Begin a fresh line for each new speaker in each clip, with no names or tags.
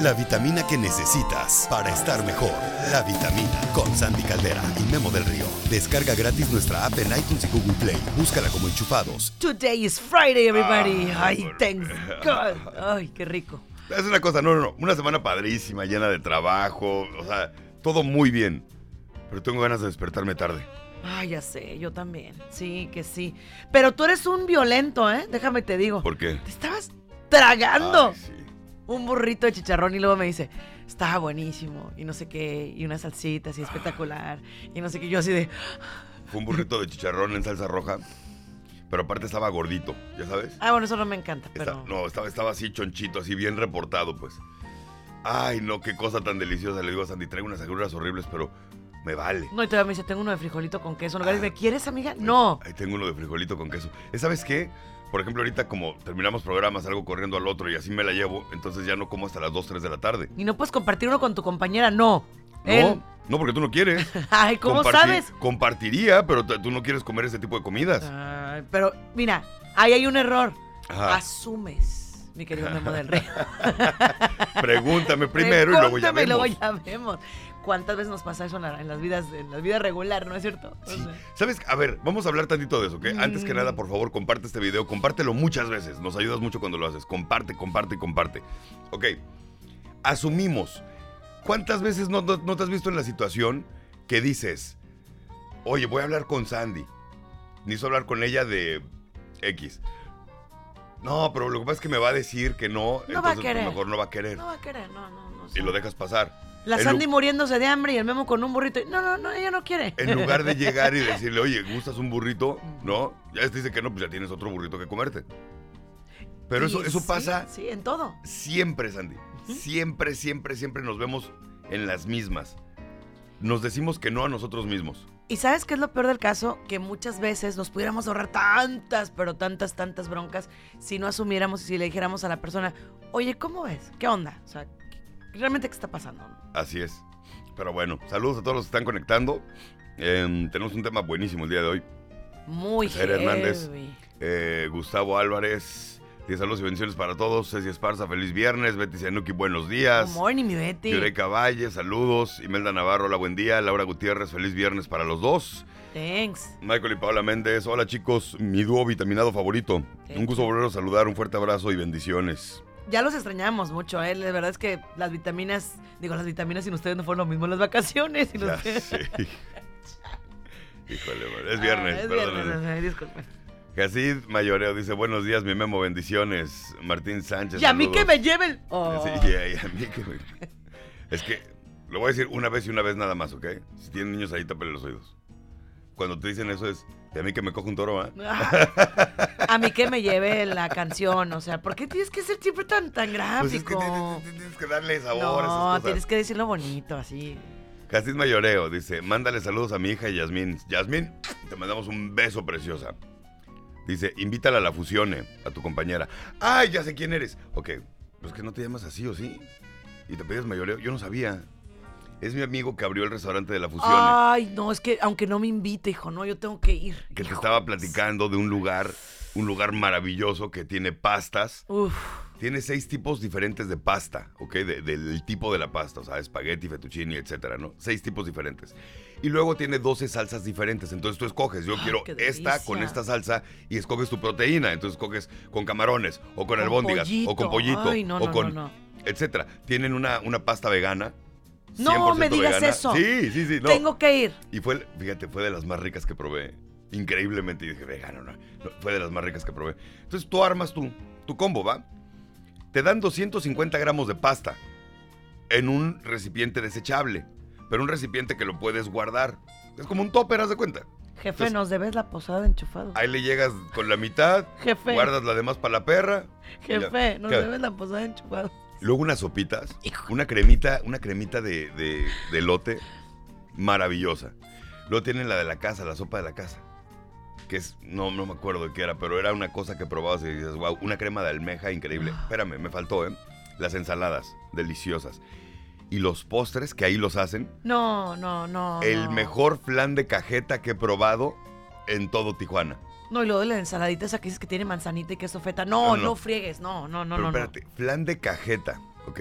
la vitamina que necesitas para estar mejor. La vitamina con Sandy Caldera y Memo del Río. Descarga gratis nuestra app en iTunes y Google Play. Búscala como enchufados.
Today is Friday, everybody.
Ah,
Ay,
bueno.
thanks God. Ay, qué rico.
Es una cosa, no, no, no. Una semana padrísima, llena de trabajo. O sea, todo muy bien. Pero tengo ganas de despertarme tarde.
Ay, ya sé, yo también. Sí, que sí. Pero tú eres un violento, ¿eh? Déjame te digo.
¿Por qué?
Te estabas tragando
Ay, sí.
Un burrito de chicharrón y luego me dice, estaba buenísimo y no sé qué, y unas salsitas y espectacular y no sé qué. Yo así de,
Fue un burrito de chicharrón en salsa roja. Pero aparte estaba gordito, ¿ya sabes?
ah, bueno, eso no me encanta,
Está-
pero...
no, estaba, estaba así chonchito, así bien reportado, pues. Ay, no, qué cosa tan deliciosa. Le digo a Sandy, traigo unas agruras horribles, pero me vale.
No, y todavía me dice, tengo uno de frijolito con queso. De, ¿me quieres, amiga? No.
Ahí tengo uno de frijolito con queso. ¿Eh, ¿Sabes qué? Por ejemplo, ahorita como terminamos programas, salgo corriendo al otro y así me la llevo, entonces ya no como hasta las 2, 3 de la tarde.
Y no puedes compartir uno con tu compañera, no.
No,
Él.
no, porque tú no quieres.
Ay, ¿cómo sabes?
Compartiría, pero tú no quieres comer ese tipo de comidas.
Ay, pero, mira, ahí hay un error.
Ajá.
Asumes, mi querido Memo del Rey.
Pregúntame primero y luego ya
Pregúntame y
vemos.
luego ya vemos. ¿Cuántas veces nos pasa eso en, la- en las vidas, en la vida regular, no es cierto? O
Sí.
sea,
¿Sabes? A ver, vamos a hablar tantito de eso, ¿ok? Antes que
Mm.
nada, por favor, comparte este video, compártelo muchas veces. Nos ayudas mucho cuando lo haces. Comparte, comparte comparte. Ok. Asumimos. ¿Cuántas veces no, no- no te has visto en la situación que dices, oye, voy a hablar con Sandy? Necesito hablar con ella de X. No, pero lo que pasa es que me va a decir que no,
No va a
entonces pues,
querer.
mejor no va a querer.
no va a querer, no, no, no.
y lo dejas pasar.
La Sandy muriéndose de hambre y el Memo con un burrito. No, no, no, ella no quiere.
En lugar de llegar y decirle, oye, ¿gustas un burrito? ¿No? Ya te dice que no, pues ya tienes otro burrito que comerte. Pero eso,
Y
eso
sí,
pasa
Sí, en todo.
siempre, Sandy. Siempre, siempre, siempre nos vemos en las mismas. Nos decimos que no a nosotros mismos.
¿Y sabes qué es lo peor del caso? Que muchas veces nos pudiéramos ahorrar tantas, pero tantas, tantas broncas si no asumiéramos y si le dijéramos a la persona, oye, ¿cómo ves? ¿Qué onda? O sea, ¿qué- ¿realmente qué está pasando?
Así es. Pero bueno, saludos a todos los que están conectando. Em, tenemos un tema buenísimo el día de hoy.
Muy
Jair Hernández. Eh, Gustavo Álvarez. Diez saludos y bendiciones para todos. Ceci Esparza, feliz viernes. Betty Sianuki, buenos días.
Good morning, mi Betty.
Valle, saludos. Imelda Navarro, hola, buen día. Laura Gutiérrez, feliz viernes para los dos.
Thanks.
Michael y Paola Méndez, hola chicos, mi dúo vitaminado favorito. Un gusto volver a saludar, un fuerte abrazo y bendiciones.
Ya los extrañamos mucho, ¿eh? La verdad es que las vitaminas, digo, las vitaminas sin ustedes no fueron lo mismo, las vacaciones y los
Ya sé. Híjole, man, es viernes,
Ah, es viernes, disculpen.
Jacid Mayoreo dice, buenos días, mi memo, bendiciones. Martín Sánchez,
Y a mí que me lleven. Oh.
Sí, a, y a mí que me... Es que, lo voy a decir una vez y una vez nada más, ¿ok? Si tienen niños ahí, tapen los oídos. Cuando te dicen eso es, a mí que me cojo un toro, ¿ah?
Ah, A mí que me lleve la canción, o sea, ¿por qué tienes que ser siempre tan, tan
Pues es que
gráfico?
tienes, tienes- que darle sabor a
no,
esas cosas.
tienes que decirlo bonito, así.
Jacid Mayoreo dice, mándale saludos a mi hija Yasmín. Yasmín, te mandamos un beso preciosa. Dice, invítala a la fusione, a tu compañera. ¡Ay, ya sé quién eres! Ok, pues que no te llamas así, ¿o sí? Y te pides Mayoreo. Yo no sabía. Es mi amigo que abrió el restaurante de la fusione.
Ay, no, es que aunque no me invite, hijo, no, yo tengo que ir.
que te
hijo.
estaba platicando de un lugar, un lugar maravilloso que tiene pastas.
Uf,
Tiene seis tipos diferentes de pasta, ¿ok? De- del tipo de la pasta, o sea, espagueti, fettuccini, etcétera, ¿no? Seis tipos diferentes. Y luego tiene 12 salsas diferentes. Entonces tú escoges, yo
Ay,
quiero esta con esta salsa y escoges tu proteína. Entonces escoges con camarones, o con,
Con
albóndigas, o con
pollito.
pollito,
Ay, no,
o
no,
con.
no, no.
etcétera. Tienen una, una pasta vegana.
No
100%
me digas
vegana.
eso.
Sí, sí, sí. No.
tengo que ir.
Y fue, fíjate, fue de las más ricas que probé. Increíblemente. Y dije, vegano, no, no, Fue de las más ricas que probé. Entonces tú armas tu, tu combo, ¿va? Te dan 250 gramos de pasta en un recipiente desechable. Pero un recipiente que lo puedes guardar. Es como un topper, haz de cuenta.
Jefe,
Entonces-
nos debes la posada enchufado.
Ahí le llegas con la mitad,
Jefe.
guardas la demás para la perra.
Jefe, nos debes la posada enchufado.
Luego unas sopitas,
Hijo.
una cremita, una cremita de, de, de elote maravillosa. Luego tienen la de la casa, la sopa de la casa. Que es, no, no me acuerdo de qué era, pero era una cosa que probabas y dices, wow, una crema de almeja increíble. Espérame, me faltó, ¿eh? Las ensaladas, deliciosas. Y los postres, que ahí los hacen.
No, no, no.
el
no.
mejor flan de cajeta que he probado en todo Tijuana.
No, y luego de la ensaladita esa que dices que tiene manzanita y queso feta. No,
No,
no,
no.
friegues. No, no, no,
pero
no. no.
espérate, flan de cajeta, ¿ok?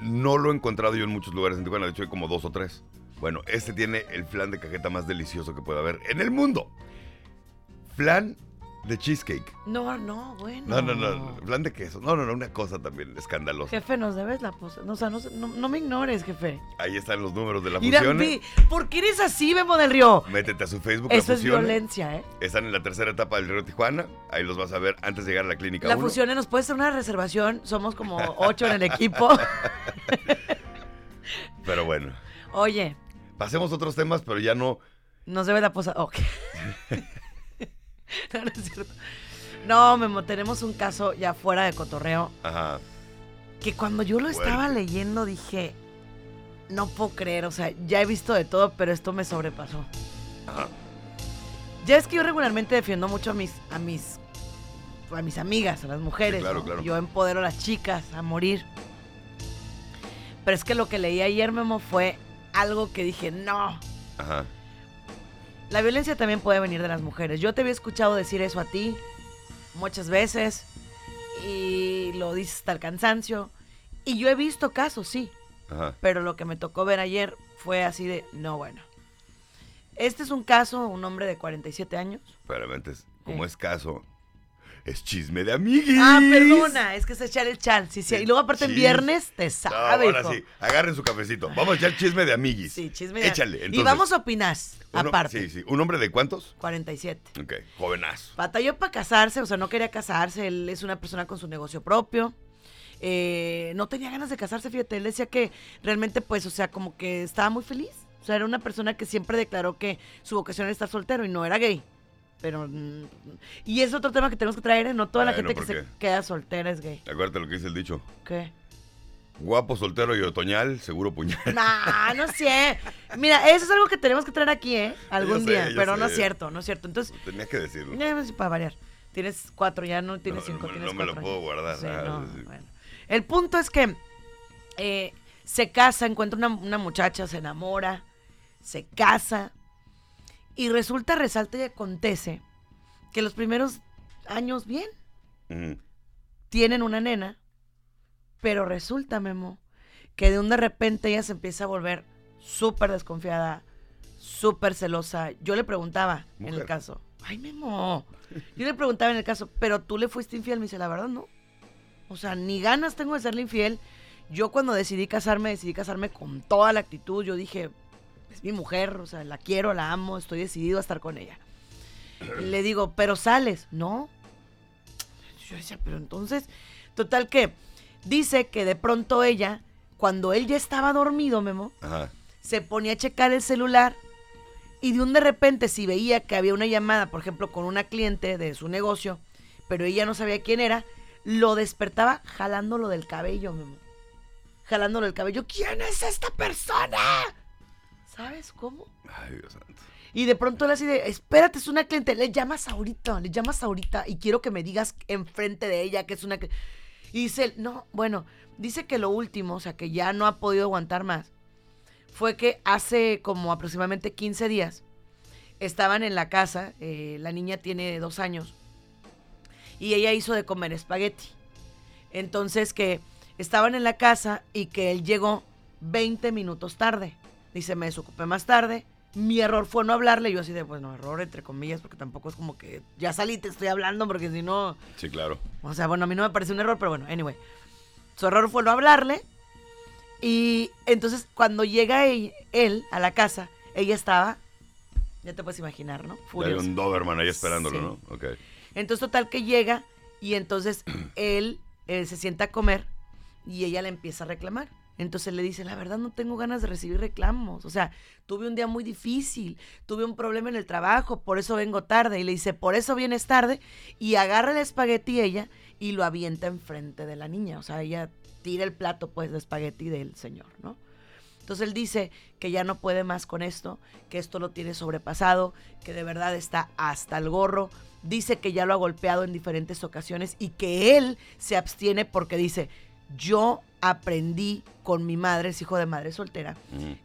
no lo he encontrado yo en muchos lugares en Tijuana, de hecho hay como dos o tres. Bueno, este tiene el flan de cajeta más delicioso que puede haber en el mundo. Flan de cheesecake.
No, no, bueno.
No, no, no, flan de queso. No, no, no, una cosa también escandalosa.
Jefe, nos debes la pos- no, O sea, no, no, no me ignores, jefe.
Ahí están los números de la fusión.
vi, ¿por qué eres así, Memo del Río?
Métete a su Facebook.
Eso
la
es violencia, ¿eh?
Están en la tercera etapa del Río Tijuana. Ahí los vas a ver antes de llegar a la clínica
La fusión, ¿nos puedes hacer una reservación? Somos como ocho en el equipo.
Pero bueno,
Oye,
pasemos a otros temas, pero ya no.
nos debe la posada. Ok. no, no es cierto. No, Memo, tenemos un caso ya fuera de cotorreo
Ajá.
que cuando yo lo estaba leyendo dije, no puedo creer, o sea, ya he visto de todo, pero esto me sobrepasó.
Ajá.
Ya es que yo regularmente defiendo mucho a mis, a mis, a mis amigas, a las mujeres.
Sí, claro,
¿no?
claro.
Yo empodero a las chicas a morir. Pero es que lo que leí ayer, Memo, fue algo que dije, no.
Ajá.
La violencia también puede venir de las mujeres. Yo te había escuchado decir eso a ti muchas veces y lo dices hasta el cansancio. Y yo he visto casos, sí,
Ajá.
pero lo que me tocó ver ayer fue así de, no, bueno. Este es un caso, un hombre de 47 años.
Espérame, antes, como
Eh.
es caso, es chisme de amiguis.
Ah, perdona, es que es echar el chal. Sí, sí. Y luego aparte en viernes te
No,
sabe,
ahora
hijo.
sí, agarren su cafecito. Vamos a echar chisme de amiguis.
Sí, chisme de-
Échale.
Y vamos a opinar,
uno-
aparte.
Sí, sí. ¿Un hombre de cuántos?
47.
Ok, jovenazo.
Batalló para casarse, o sea, no quería casarse. Él es una persona con su negocio propio. Eh, no tenía ganas de casarse, fíjate. Él decía que realmente, pues, o sea, como que estaba muy feliz. O sea, era una persona que siempre declaró que su vocación era estar soltero y no era gay. Pero. y es otro tema que tenemos que traer, ¿eh? No toda la
Bueno,
gente que
¿por
se queda soltera es gay.
Acuérdate lo que dice el dicho.
¿Qué?
Guapo, soltero y otoñal, seguro puñal.
No, no sé. Mira, eso es algo que tenemos que traer aquí, ¿eh? Algún
sé,
día. pero no es cierto, no es cierto. Entonces,
Tenía que decirlo.
ya ves, para variar. Tienes cuatro, ya no tienes
No,
cinco,
no,
tienes
no me lo puedo guardar.
Sí,
Ah,
no,
sí.
bueno. El punto es que eh, se casa, encuentra una, una muchacha, se enamora, se casa y resulta, resalta y acontece que los primeros años bien, tienen una nena, pero resulta, Memo, que de un de repente ella se empieza a volver súper desconfiada, súper celosa. Yo le preguntaba en el caso, ay, Memo, yo le preguntaba en el caso, pero tú le fuiste infiel, me dice, la verdad no. O sea, ni ganas tengo de serle infiel. Yo cuando decidí casarme, decidí casarme con toda la actitud. Yo dije, es mi mujer, o sea, la quiero, la amo, estoy decidido a estar con ella. Le digo, pero sales, ¿no? Yo decía, pero entonces, total que dice que de pronto ella, cuando él ya estaba dormido, Memo,
Ajá.
se ponía a checar el celular y de un de repente si veía que había una llamada, por ejemplo, con una cliente de su negocio, pero ella no sabía quién era, lo despertaba jalándolo del cabello, Memo. Jalándolo del cabello. ¿Quién es esta persona? ¿Sabes cómo?
Ay, Dios santo.
Y de pronto él así de, espérate, es una cliente, le llamas ahorita, le llamas ahorita y quiero que me digas enfrente de ella que es una... cli-". Y dice, no, bueno, dice que lo último, o sea, que ya no ha podido aguantar más, fue que hace como aproximadamente 15 días estaban en la casa, eh, la niña tiene dos años, y ella hizo de comer espagueti. Entonces que estaban en la casa y que él llegó 20 minutos tarde. Dice, me desocupé más tarde. Mi error fue no hablarle. Yo así de, bueno, error entre comillas, porque tampoco es como que ya salí, te estoy hablando, porque si no...
Sí, claro.
O sea, bueno, a mí no me parece un error, pero bueno, anyway. Su error fue no hablarle. Y entonces cuando llega él, él a la casa, ella estaba, ya te puedes imaginar, ¿no?
Hay
Furiosa.
un Doberman ahí esperándolo,
Sí.
¿no? Ok.
Entonces, total que llega y entonces él, eh, se sienta a comer y ella le empieza a reclamar. Entonces le dice, la verdad no tengo ganas de recibir reclamos. O sea, tuve un día muy difícil, tuve un problema en el trabajo, por eso vengo tarde. Y le dice, por eso vienes tarde. Y agarra el espagueti ella y lo avienta enfrente de la niña. O sea, ella tira el plato pues de espagueti del señor, ¿no? Entonces él dice que ya no puede más con esto, que esto lo tiene sobrepasado, que de verdad está hasta el gorro. Dice que ya lo ha golpeado en diferentes ocasiones y que él se abstiene porque dice, yo aprendí con mi madre, es hijo de madre soltera,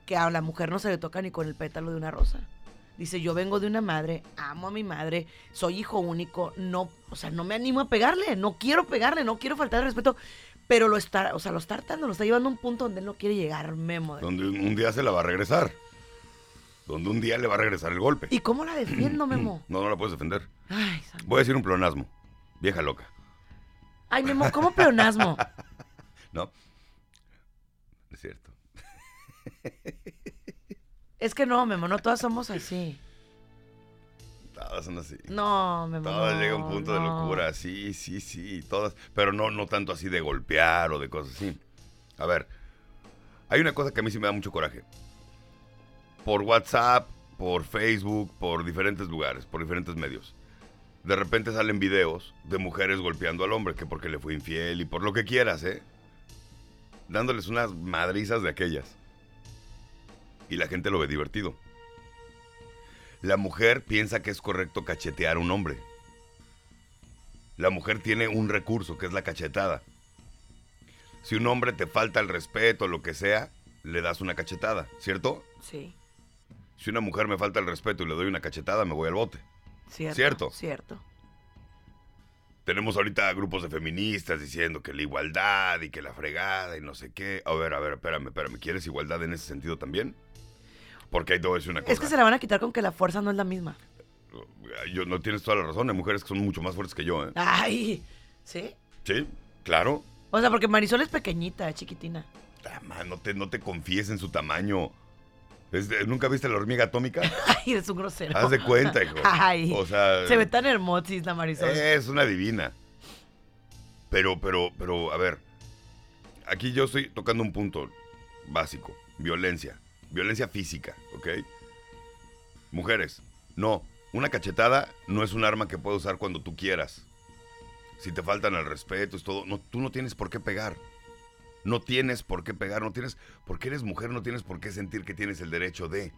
que a la mujer no se le toca ni con el pétalo de una rosa. Dice, yo vengo de una madre, amo a mi madre, soy hijo único, no, o sea, no me animo a pegarle, no quiero pegarle, no quiero faltar el respeto, pero lo está, o sea, lo está hartando, lo está llevando a un punto donde él no quiere llegar, Memo.
Donde un día se la va a regresar. Donde un día le va a regresar el golpe.
¿Y cómo la defiendo, Memo?
No, no la puedes defender.
Ay.
Voy a decir un pleonasmo. Vieja loca.
Ay, Memo, ¿cómo pleonasmo?
¿No? Es cierto.
Es que no, Memo, no todas somos así.
Todas son así.
No, Memo.
Todas
no,
llega un punto de
no.
locura, sí, sí, sí, todas, pero no, no tanto así de golpear o de cosas así. A ver, hay una cosa que a mí sí me da mucho coraje. Por WhatsApp, por Facebook, por diferentes lugares, por diferentes medios. De repente salen videos de mujeres golpeando al hombre, que porque le fue infiel y por lo que quieras, ¿eh? Dándoles unas madrizas de aquellas. Y la gente lo ve divertido. La mujer piensa que es correcto cachetear a un hombre. La mujer tiene un recurso que es la cachetada. Si un hombre te falta el respeto, lo que sea, le das una cachetada, ¿cierto?
Sí,
Si una mujer me falta el respeto y le doy una cachetada, me voy al bote.
cierto.
Cierto.
Cierto.
Tenemos ahorita grupos de feministas diciendo que la igualdad y que la fregada y no sé qué. A ver, a ver, espérame, espérame. ¿Quieres igualdad en ese sentido también? Porque hay todo eso una cosa.
Es que se la van a quitar con que la fuerza no es la misma.
Yo, no tienes toda la razón. Hay mujeres que son mucho más fuertes que yo, ¿eh?
Ay, ¿sí?
Sí, claro.
O sea, porque Marisol es pequeñita, chiquitina.
Ah, man, no te, no te confíes en su tamaño. ¿Nunca viste la hormiga atómica?
Ay, eres un grosero.
Haz de cuenta, hijo.
Ay,
O sea,
se ve tan hermosis la Marisol.
es una divina. Pero, pero, pero, a ver. Aquí yo estoy tocando un punto básico. Violencia. Violencia física, ¿ok? Mujeres, no. Una cachetada no es un arma que puedes usar cuando tú quieras. Si te faltan el respeto, es todo. No, tú no tienes por qué pegar. No tienes por qué pegar, no tienes, porque eres mujer, no tienes por qué sentir que tienes el derecho de.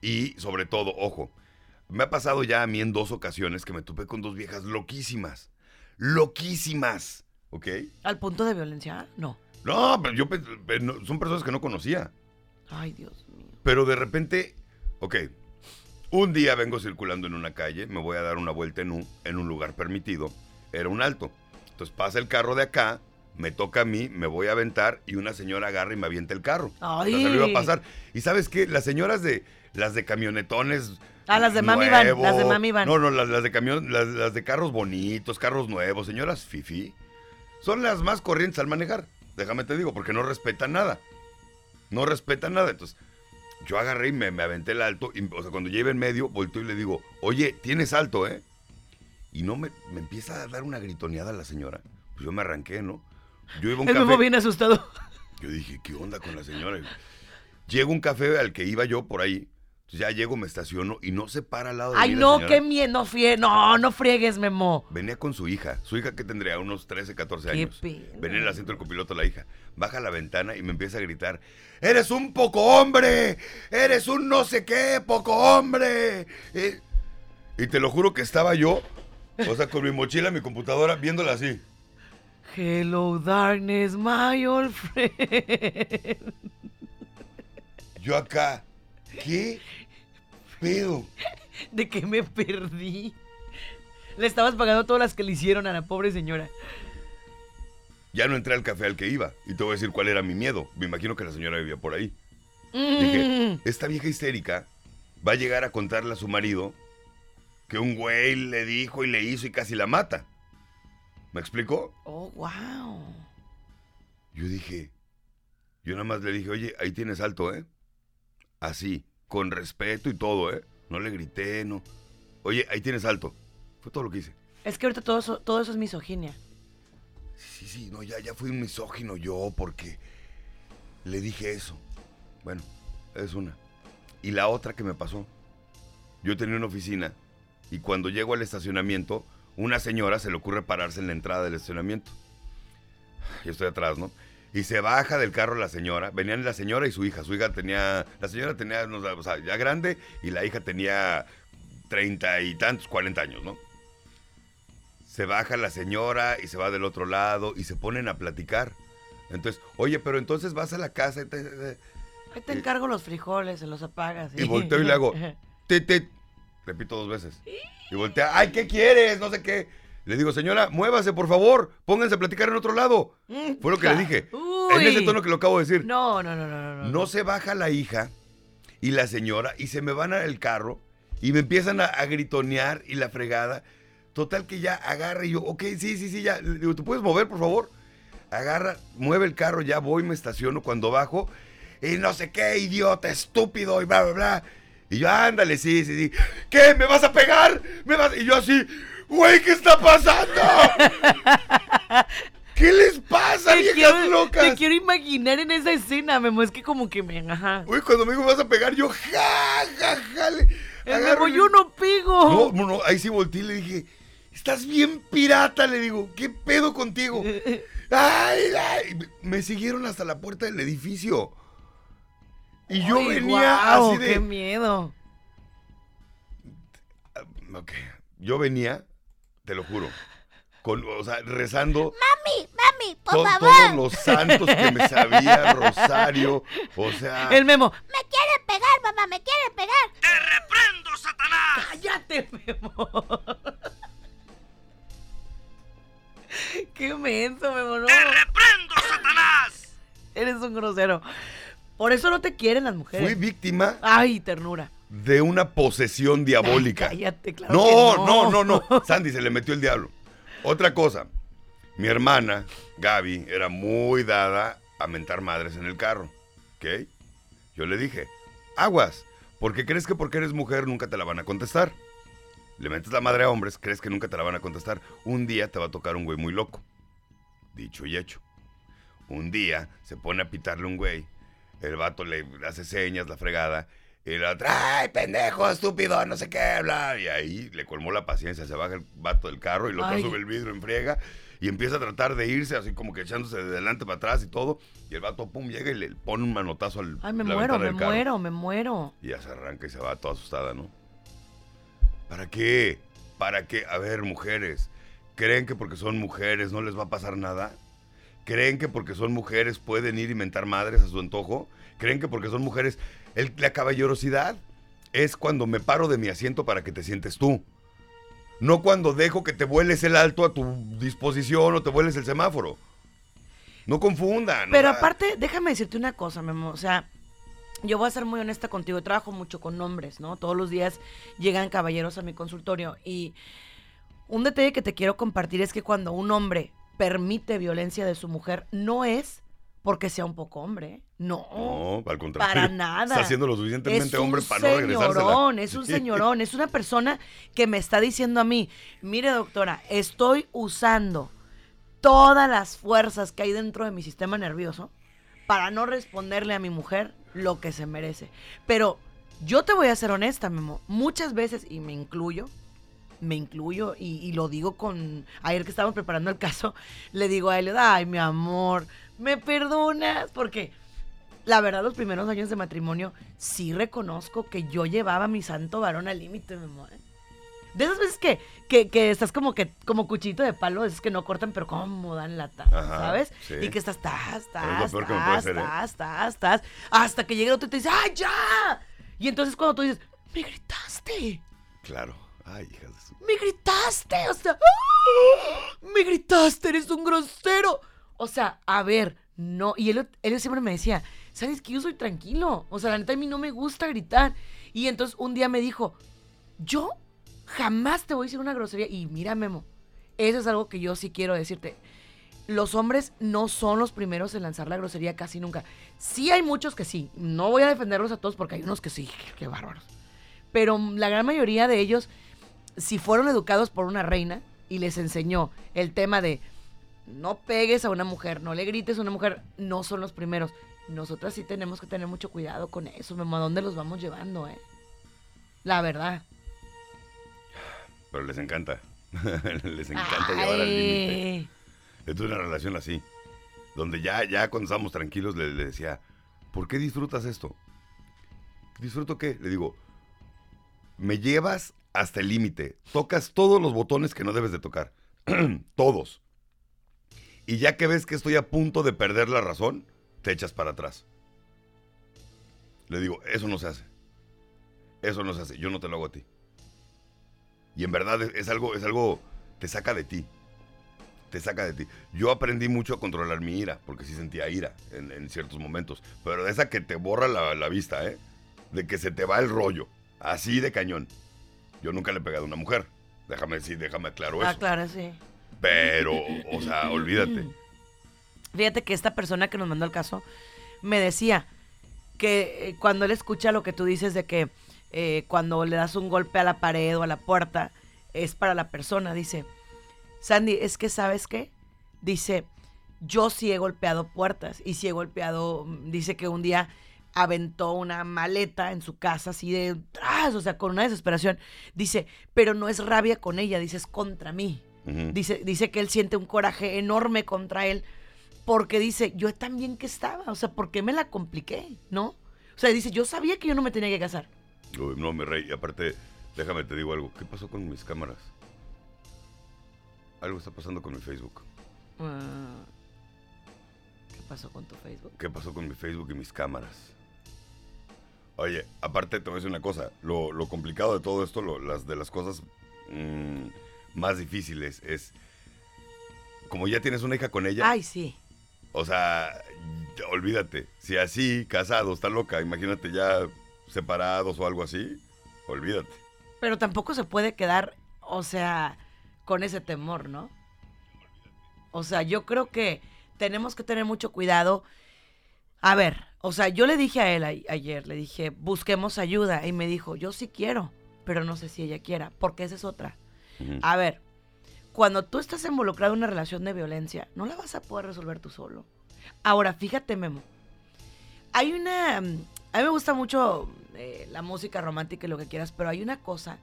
Y sobre todo, ojo, me ha pasado ya a mí en dos ocasiones que me topé con dos viejas loquísimas. Loquísimas. ¿Ok?
¿Al punto de violencia? No.
No, pero yo pe- pe- no, son personas que no conocía.
Ay, Dios mío.
Pero de repente, ok, un día vengo circulando en una calle, me voy a dar una vuelta en un, en un lugar permitido, era un alto. Entonces pasa el carro de acá, me toca a mí, me voy a aventar y una señora agarra y me avienta el carro.
Ay.
O sea, se lo iba a pasar. Y sabes qué, las señoras de, las de camionetones...
Ah, las de Mami Van, las de Mami Van.
No, no, las, las de camión, las, las de carros bonitos, carros nuevos, señoras fifi, son las más corrientes al manejar. Déjame te digo, porque no respetan nada. No respetan nada. Entonces, yo agarré y me, me aventé el alto. Y, o sea, cuando lleve en medio, volteo y le digo, oye, tienes alto, ¿eh? Y no me, me empieza a dar una gritoneada la señora. Pues yo me arranqué, ¿no? Yo iba a un café.
bien asustado.
Yo dije, ¿qué onda con la señora? Llego a un café al que iba yo por ahí. Entonces ya llego, me estaciono y no se para al lado de
Ay,
mí la
no,
señora.
qué miedo. No, no, no friegues, Memo.
Venía con su hija. Su hija que tendría unos 13, 14
Qué
años.
pena.
Venía en el asiento del copiloto la hija. Baja la ventana y me empieza a gritar. ¡Eres un poco hombre! ¡Eres un no sé qué, poco hombre! Eh, Y te lo juro que estaba yo, o sea, con mi mochila, mi computadora, viéndola así.
Hello, darkness, my old friend.
Yo acá. ¿Qué? Pedo.
¿De qué me perdí? Le estabas pagando todas las que le hicieron a la pobre señora.
Ya no entré al café al que iba. Y te voy a decir cuál era mi miedo. Me imagino que la señora vivía por ahí. Dije,
Mm.
esta vieja histérica va a llegar a contarle a su marido que un güey le dijo y le hizo y casi la mata. ¿Me explicó?
Oh, wow.
Yo dije, yo nada más le dije, oye, ahí tienes alto, ¿eh? Así, con respeto y todo, ¿eh? No le grité, no. Oye, ahí tienes alto. Fue todo lo que hice.
Es que ahorita todo eso, todo eso es misoginia.
Sí, sí, no, ya, ya fui un misógino yo porque le dije eso. Bueno, es una. Y la otra que me pasó. Yo tenía una oficina y cuando llego al estacionamiento, una señora se le ocurre pararse en la entrada del estacionamiento. Yo estoy atrás, ¿no? Y se baja del carro la señora. Venían la señora y su hija. Su hija tenía. La señora tenía, o sea, ya grande y la hija tenía treinta y tantos, cuarenta años, ¿no? Se baja la señora y se va del otro lado y se ponen a platicar. Entonces, oye, pero entonces vas a la casa y te,
te encargo los frijoles, se los apagas.
y volteo y le hago, te, te, repito dos veces. Y voltea, ay, ¿qué quieres? No sé qué. Le digo, señora, muévase, por favor. Pónganse a platicar en otro lado. Fue lo que le dije. En ese tono que lo acabo de decir.
No, no, no, no, no. no.
No se baja la hija y la señora y se me van al carro y me empiezan a, a gritonear y la fregada. Total que ya agarra y yo, ok, sí, sí, sí, ya. Le digo, ¿te puedes mover, por favor? Agarra, mueve el carro, ya voy, me estaciono. Cuando bajo, y no sé qué, idiota, estúpido, y bla, bla, bla. Y yo, ándale, sí, sí, sí. ¿Qué? ¿Me vas a pegar? ¿Me vas? Y yo así, güey, ¿qué está pasando? ¿Qué les pasa,
Te
viejas
quiero,
locas?
te quiero imaginar en esa escena, Memo. Es que como que me... Ajá.
Uy, cuando me dijo me vas a pegar, yo ja, ja, ja. le
El Memo, yo no pego.
No, no, no, ahí sí volteé y le dije, estás bien pirata, le digo, ¿qué pedo contigo? Ay, ay, me siguieron hasta la puerta del edificio. Y yo
Ay,
venía así de...
qué miedo.
Ok, yo venía, te lo juro, con, o sea, rezando
Mami, mami, por
to-
favor.
todos los santos que me sabía, Rosario, o sea...
El Memo,
Me quieren pegar, mamá, me quieren pegar.
cállate, Memo. Qué menso, Memo, no.
reprendo, Satanás!
Eres un grosero. Por eso no te quieren las mujeres.
Fui víctima
Ay, ternura.
de una posesión diabólica.
Cállate, claro
No,
que
no, no, no. Sandy se le metió el diablo. Otra cosa. Mi hermana, Gaby, era muy dada a mentar madres en el carro. ¿Ok? Yo le dije, aguas, porque crees que porque eres mujer nunca te la van a contestar. Le metes la madre a hombres, crees que nunca te la van a contestar. Un día te va a tocar un güey muy loco. Dicho y hecho. Un día se pone a pitarle un güey. El vato le hace señas, la fregada. Y la otra, ay, pendejo, estúpido, no sé qué, bla. Y ahí le colmó la paciencia. Se baja el vato del carro y lo
Ay.
sube el vidrio en friega. Y empieza a tratar de irse, así como que echándose de delante para atrás y todo. Y el vato, pum, llega y le pone un manotazo al.
Ay, me
la
muero, me
carro.
muero, me muero.
Y ya se arranca y se va toda asustada, ¿no? ¿Para qué? ¿Para qué? A ver, mujeres, ¿creen que porque son mujeres no les va a pasar nada? ¿Creen que porque son mujeres pueden ir y mentar madres a su antojo? ¿Creen que porque son mujeres... el- la caballerosidad es cuando me paro de mi asiento para que te sientes tú. No cuando dejo que te vueles el alto a tu disposición o te vueles el semáforo. No confundan.
Pero aparte, déjame decirte una cosa, Memo. O sea, yo voy a ser muy honesta contigo. Yo trabajo mucho con hombres, ¿no? Todos los días llegan caballeros a mi consultorio. Y un detalle que te quiero compartir es que cuando un hombre permite violencia de su mujer, no es porque sea un poco hombre. No.
No, al contrario.
Para nada.
Está siendo lo suficientemente
es
hombre para no regresársela.
señorón, es un señorón, es una persona que me está diciendo a mí, mire doctora, estoy usando todas las fuerzas que hay dentro de mi sistema nervioso para no responderle a mi mujer lo que se merece. Pero yo te voy a ser honesta, Memo, muchas veces, y me incluyo, me incluyo y, y lo digo con, ayer que estábamos preparando el caso, le digo a él, ay mi amor, ¿me perdonas? Porque la verdad, los primeros años de matrimonio, sí reconozco que yo llevaba a mi santo varón al límite, mi amor. De esas veces que, que, que estás como que como cuchito de palo, es que no cortan, pero como dan lata,
Ajá,
¿sabes?
sí.
Y que estás, estás, estás, estás, estás, estás, estás, hasta que llega el otro y te dice, ¡ay, ya! Y entonces cuando tú dices, me gritaste,
Claro. Ay, hijas de su...
me gritaste, o sea, ¡ah! me gritaste, eres un grosero. O sea, a ver, no, y él, él siempre me decía, ¿sabes que yo soy tranquilo? O sea, la neta a mí no me gusta gritar. Y entonces un día me dijo, yo jamás te voy a decir una grosería. Y mira, Memo, eso es algo que yo sí quiero decirte. Los hombres no son los primeros en lanzar la grosería casi nunca. Sí hay muchos que sí. No voy a defenderlos a todos porque hay unos que sí, qué bárbaros. Pero la gran mayoría de ellos si fueron educados por una reina y les enseñó el tema de no pegues a una mujer, no le grites a una mujer, no son los primeros. Nosotras sí tenemos que tener mucho cuidado con eso, ¿a dónde los vamos llevando, eh? La verdad.
Pero les encanta. les encanta llevar al límite. Tuve una relación así. Donde ya, ya cuando estábamos tranquilos le, le decía, ¿por qué disfrutas esto? ¿Disfruto qué? Le digo, me llevas hasta el límite. Tocas todos los botones que no debes de tocar. todos. Y ya que ves que estoy a punto de perder la razón, te echas para atrás. Le digo, eso no se hace. Eso no se hace. Yo no te lo hago a ti. Y en verdad es, algo, es algo te saca de ti. Te saca de ti. Yo aprendí mucho a controlar mi ira, porque sí sentía ira en, ciertos momentos. Pero de esa que te borra la, la vista, ¿eh? De que se te va el rollo. Así de cañón. Yo nunca le he pegado a una mujer. Déjame decir, déjame aclaro
Ah,
eso.
claro, sí.
Pero, o sea, olvídate.
Fíjate que esta persona que nos mandó el caso me decía que eh, cuando él escucha lo que tú dices de que eh, cuando le das un golpe a la pared o a la puerta es para la persona, dice, Sandy, es que sabes qué? Dice, yo sí he golpeado puertas y sí he golpeado, mm, dice que un día aventó una maleta en su casa así de, ¡tras! o sea, con una desesperación. Dice, pero no es rabia con ella, dice, es contra mí. Dice, dice que él siente un coraje enorme contra él porque dice, yo también que estaba, o sea, ¿por qué me la compliqué? ¿No? O sea, dice, yo sabía que yo no me tenía que casar.
Uy, no, mi rey. Y aparte, déjame te digo algo. ¿Qué pasó con mis cámaras? Algo está pasando con mi Facebook.
Ah, ¿Qué pasó con tu Facebook?
¿Qué pasó con mi Facebook y mis cámaras? Oye, aparte te voy a decir una cosa. Lo, lo complicado de todo esto, lo- las de las cosas mm, más difíciles es... Como ya tienes una hija con ella,
Ay, sí.
o sea, olvídate. Si así, casados, está loca, imagínate ya separados o algo así, olvídate.
Pero tampoco se puede quedar, o sea, con ese temor, ¿no? O sea, yo creo que tenemos que tener mucho cuidado. A ver, o sea, yo le dije a él a- ayer, le dije, busquemos ayuda. Y me dijo, yo sí quiero, pero no sé si ella quiera, porque esa es otra. A ver, cuando tú estás involucrado en una relación de violencia, no la vas a poder resolver tú solo. Ahora, fíjate, Memo. Hay una. mm, A mí me gusta mucho eh, la música romántica y lo que quieras, pero hay una cosa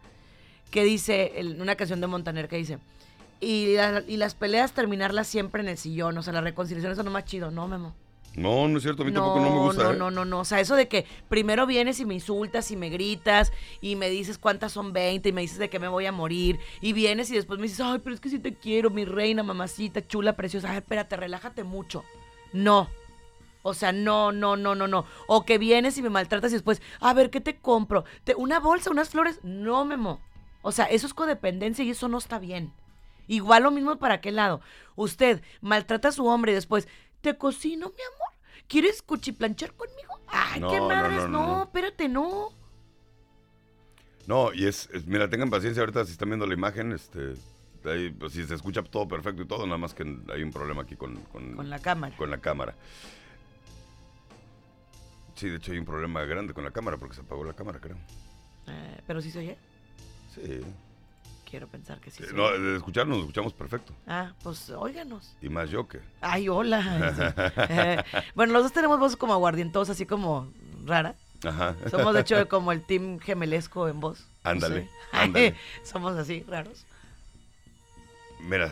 que dice, el- una canción de Montaner que dice. Y, la- y las peleas terminarlas siempre en el sillón, o sea, las reconciliaciones son lo más chido, ¿no, Memo?
No, no es cierto, a mí tampoco no me gusta.
no,
¿eh?
no, no, no. O sea, eso de que primero vienes y me insultas y me gritas y me dices cuántas son 20 y me dices de que me voy a morir. Y vienes y después me dices, ay, pero es que sí te quiero, mi reina, mamacita, chula, preciosa. Ay, espérate, relájate mucho. No. O sea, no, no, no, no, no. O que vienes y me maltratas y después, a ver, ¿qué te compro? ¿Te- ¿Una bolsa, unas flores? No, Memo. O sea, eso es codependencia y eso no está bien. Igual lo mismo para aquel lado. Usted maltrata a su hombre y después, te cocino, mi amor. ¿Quieres cuchiplanchar conmigo? Ay,
No,
qué madres,
no,
no,
no, no.
espérate, no.
No, y es, es- mira, tengan paciencia ahorita si están viendo la imagen, este, ahí, pues, si se escucha todo perfecto y todo, nada más que hay un problema aquí con, con,
Con la cámara.
con la cámara. Sí, de hecho hay un problema grande con la cámara porque se apagó la cámara, creo.
Eh, pero sí se oye.
Sí.
Quiero pensar que sí.
Sí, no, de escucharnos, nos escuchamos perfecto.
Ah, pues óiganos.
Y más yo que.
Ay, hola. Eh, bueno, los dos tenemos voz como aguardientosa, así como rara.
Ajá.
Somos de hecho como el team gemelesco en voz. No
Ándale,
sé. Somos así, raros.
Mira,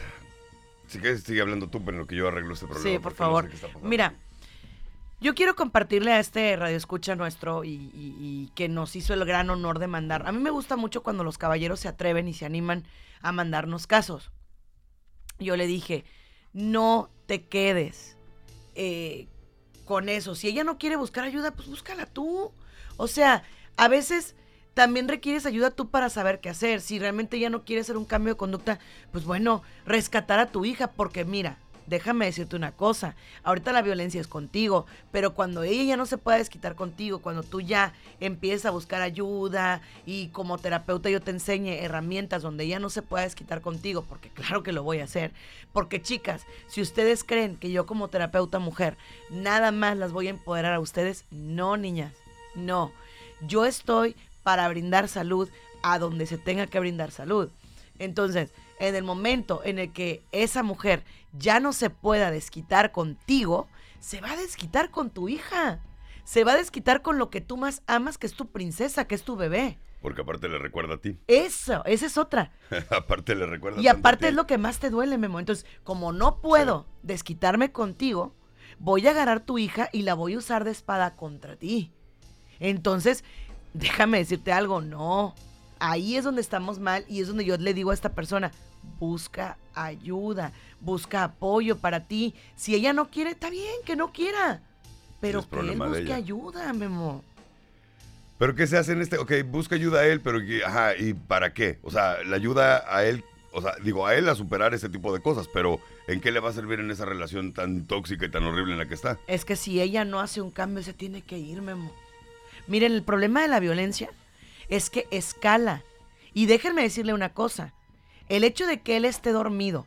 si quieres sigue hablando tú, pero en lo que yo arreglo este problema.
Sí, por
porque no sé
favor. Mira, yo quiero compartirle a este radio escucha nuestro y, que nos hizo el gran honor de mandar. A mí me gusta mucho cuando los caballeros se atreven y se animan a mandarnos casos. Yo le dije, no te quedes eh, con eso. Si ella no quiere buscar ayuda, pues búscala tú. O sea, a veces también requieres ayuda tú para saber qué hacer. Si realmente ella no quiere hacer un cambio de conducta, pues bueno, rescatar a tu hija, porque mira, déjame decirte una cosa, ahorita la violencia es contigo, pero cuando ella ya no se pueda desquitar contigo, cuando tú ya empiezas a buscar ayuda y como terapeuta yo te enseñe herramientas donde ella no se pueda desquitar contigo, porque claro que lo voy a hacer, porque chicas, si ustedes creen que yo como terapeuta mujer nada más las voy a empoderar a ustedes, no niñas, no, yo estoy para brindar salud a donde se tenga que brindar salud. Entonces, en el momento en el que esa mujer ya no se pueda desquitar contigo, se va a desquitar con tu hija. Se va a desquitar con lo que tú más amas, que es tu princesa, que es tu bebé.
Porque aparte le recuerda a ti.
Eso, esa es otra.
aparte le recuerda
Y
a
aparte
ti.
es lo que más te duele, Memo. Entonces, como no puedo desquitarme contigo, voy a agarrar tu hija y la voy a usar de espada contra ti. Entonces, déjame decirte algo, no. Ahí es donde estamos mal y es donde yo le digo a esta persona, busca ayuda, busca apoyo para ti. Si ella no quiere, está bien, que no quiera. Pero
es
que él busque ayuda, Memo.
Pero ¿qué se hace en este? Ok, busca ayuda a él, pero ¿y- ajá, ¿y para qué? O sea, la ayuda a él, o sea, digo, a él a superar ese tipo de cosas, pero ¿en qué le va a servir en esa relación tan tóxica y tan horrible en la que está?
Es que si ella no hace un cambio, se tiene que ir, Memo. Miren, el problema de la violencia es que escala. Y déjenme decirle una cosa. El hecho de que él esté dormido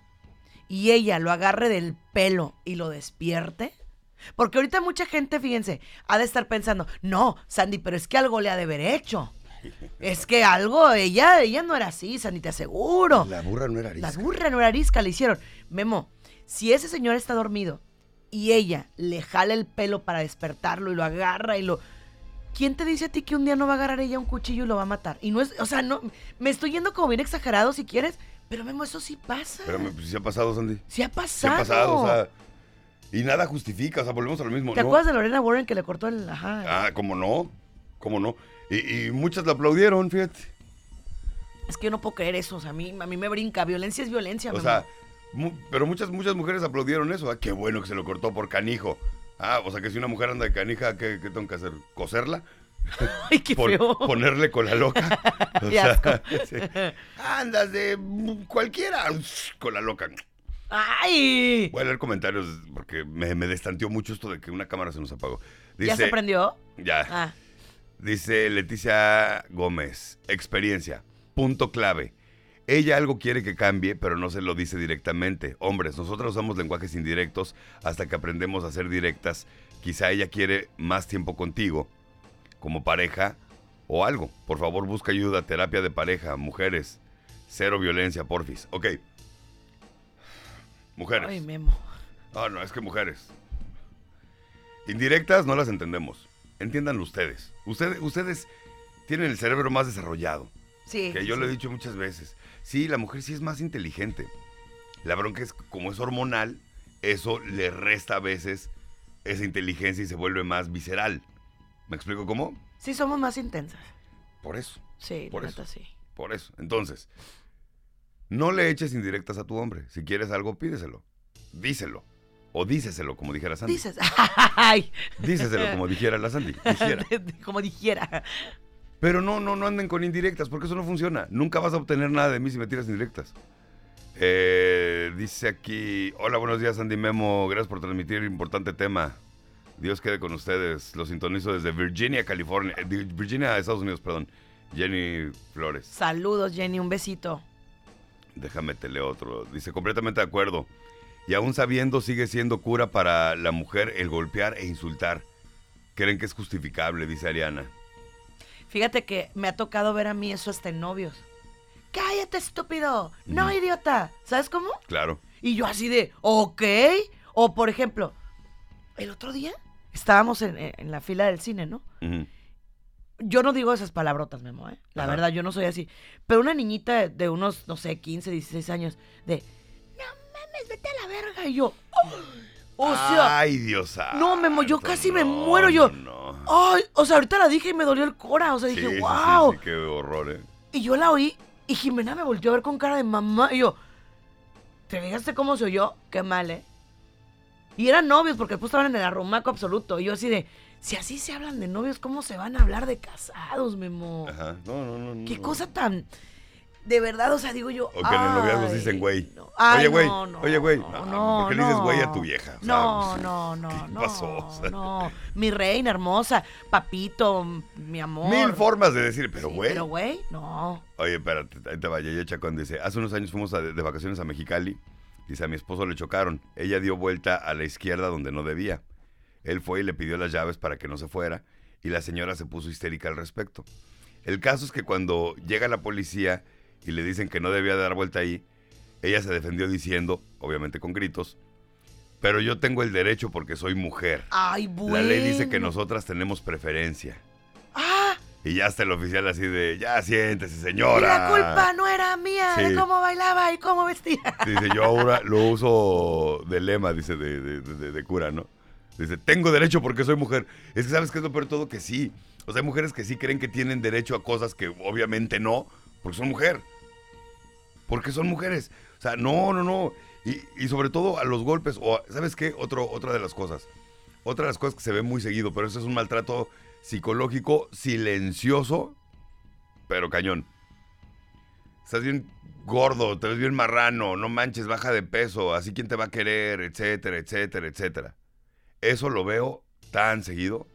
y ella lo agarre del pelo y lo despierte. Porque ahorita mucha gente, fíjense, ha de estar pensando, no, Sandy, pero es que algo le ha de haber hecho. Es que algo, ella, ella no era así, Sandy, te aseguro.
La burra no era
La
arisca.
burra no era arisca, le hicieron. Memo, si ese señor está dormido y ella le jala el pelo para despertarlo y lo agarra y lo... ¿Quién te dice a ti que un día no va a agarrar ella un cuchillo y lo va a matar? Y no es, o sea, no, me estoy yendo como bien exagerado si quieres, pero Memo, eso sí pasa.
Pero pues, sí ha pasado, Sandy.
sí ha
Sí
pasado.
ha pasado, o sea, y nada justifica, o sea, volvemos a lo mismo.
¿Te
¿no?
acuerdas de Lorena Warren que le cortó el... Ajá.
Ah, ¿cómo no? ¿Cómo no? Y, y muchas la aplaudieron, fíjate.
Es que yo no puedo creer eso, o sea, a mí, a mí me brinca. Violencia es violencia,
O
Memo.
sea, mu- pero muchas, muchas mujeres aplaudieron eso. Ah, qué bueno que se lo cortó por canijo. Ah, o sea que si una mujer anda de canija, ¿qué, qué tengo que hacer? ¿Coserla?
Ay, qué
Pon-
feo.
ponerle con la loca. O sea, sí. Andas de cualquiera con la loca.
¡Ay!
Voy a leer comentarios porque me, me destanteó mucho esto de que una cámara se nos apagó.
¿Ya se prendió?
Ya.
Ah.
Dice Leticia Gómez, experiencia, punto clave. Ella algo quiere que cambie, pero no se lo dice directamente. Hombres, nosotros usamos lenguajes indirectos hasta que aprendemos a ser directas. Quizá ella quiere más tiempo contigo, como pareja o algo. Por favor, busca ayuda, terapia de pareja, mujeres. Cero violencia, porfis. Ok. Mujeres.
Ay, Memo.
No, no, es que mujeres. Indirectas no las entendemos. Entiéndanlo ustedes. Ustedes, ustedes tienen el cerebro más desarrollado.
Sí.
Que yo
sí.
lo he dicho muchas veces. Sí, la mujer sí es más inteligente. La bronca es como es hormonal, eso le resta a veces esa inteligencia y se vuelve más visceral. ¿Me explico cómo?
Sí, somos más intensas.
Por eso,
Sí,
Por eso.
sí.
por eso. Entonces, no le eches indirectas a tu hombre. Si quieres algo, pídeselo. Díselo. O díceselo, como dijera Sandy.
Dices.
Díceselo, como dijera la Sandy. Dijera.
Como dijera.
Pero no, no, no anden con indirectas, porque eso no funciona. Nunca vas a obtener nada de mí si me tiras indirectas. Eh, dice aquí, hola, buenos días, Andy Memo. Gracias por transmitir importante tema. Dios quede con ustedes. Lo sintonizo desde Virginia, California. eh, Virginia, Estados Unidos, perdón. Jenny Flores.
Saludos, Jenny, un besito.
Déjame te leo otro. Dice, completamente de acuerdo. Y aún sabiendo, sigue siendo cura para la mujer el golpear e insultar. Creen que es justificable, dice Ariana.
Fíjate que me ha tocado ver a mí eso hasta en novios. Cállate, estúpido. No, idiota. ¿Sabes cómo?
Claro.
Y yo así de, ok. O por ejemplo, el otro día estábamos en, en la fila del cine, ¿no? Yo no digo esas palabrotas, Memo, ¿eh? La
Ajá.
verdad, yo no soy así. Pero una niñita de unos, no sé, 15, 16 años, de, no mames, vete a la verga. Y yo, o sea,
Ay, Dios
no, Memo, yo casi me muero, yo.
No, no.
Ay, o sea, ahorita la dije y me dolió el cora. O sea, dije,
sí,
wow.
sí, qué horror, eh.
Y yo la oí y Jimena me volteó a ver con cara de mamá. Y yo, ¿te fijaste cómo se oyó? Qué mal, ¿eh? Y eran novios porque después estaban en el arrumaco absoluto. Y yo así de, si así se hablan de novios, ¿cómo se van a hablar de casados, Memo?
Ajá. No, no, no. no,
Qué
no.
cosa tan... De verdad, o sea, digo yo...
O que en el noviazgo se
ay,
dicen güey.
no. Ay,
Oye, güey.
no, no,
Oye, güey.
No,
No,
no,
¿por qué le dices güey a tu vieja? O sea,
No,
pues,
no, no,
¿qué
no.
pasó? O sea,
No, mi reina hermosa, papito, mi amor.
Mil formas de decir, pero
Sí,
güey.
Pero güey, no.
Oye, espérate, ahí te vaya. Ella Chacón dice, hace unos años fuimos a- de vacaciones a Mexicali. Dice, a mi esposo le chocaron. Ella dio vuelta a la izquierda donde no debía. Él fue y le pidió las llaves para que no se fuera. Y la señora se puso histérica al respecto. El caso es que cuando llega la policía y le dicen que no debía dar vuelta ahí, ella se defendió diciendo, obviamente con gritos, pero yo tengo el derecho porque soy mujer.
Ay, bueno.
La ley dice que nosotras tenemos preferencia.
Ah,
Y ya está el oficial así de, ya siéntese,
y
señora.
la culpa no era mía de
Sí.
cómo bailaba y cómo vestía.
Dice, yo ahora lo uso de lema, dice, de, de- de- de cura, ¿no? Dice, tengo derecho porque soy mujer. Es que sabes que es lo peor de todo que sí. O sea, hay mujeres que sí creen que tienen derecho a cosas que obviamente no, porque son mujer. Porque son mujeres. O sea, no, no, no. Y, y sobre todo a los golpes. O, ¿sabes qué? Otro, otra de las cosas. Otra de las cosas que se ve muy seguido, pero eso es un maltrato psicológico silencioso, pero cañón. estás bien gordo, te ves bien marrano, no manches, baja de peso, así quién te va a querer, etcétera, etcétera, etcétera. Eso lo veo tan seguido.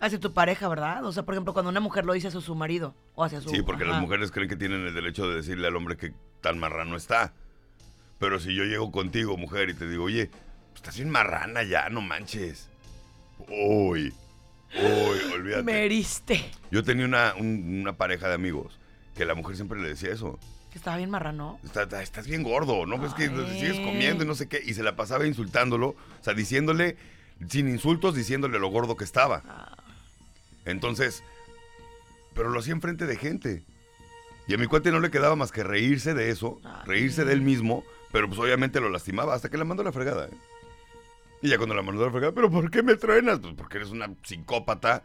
Hacia tu pareja, ¿verdad? O sea, por ejemplo, cuando una mujer lo dice hacia su marido o hacia su...
Sí, porque las mujeres creen que tienen el derecho de decirle al hombre que tan marrano está. Pero si yo llego contigo, mujer, y te digo, oye, estás bien marrana ya, no manches. Uy, uy, olvídate.
Me heriste.
Yo tenía una, un- una pareja de amigos que la mujer siempre le decía eso.
Que estaba bien marrano.
Está- está- estás bien gordo, ¿no? Ves que
Ay.
sigues comiendo y no sé qué. Y se la pasaba insultándolo, o sea, diciéndole, sin insultos, diciéndole lo gordo que estaba. Entonces, pero lo hacía enfrente de gente. Y a mi cuate no le quedaba más que reírse de eso,
Ay.
reírse de él mismo, pero pues obviamente lo lastimaba hasta que la mandó a la fregada. ¿eh? Y ya cuando la mandó a la fregada, ¿pero por qué me truenas? Pues porque eres una psicópata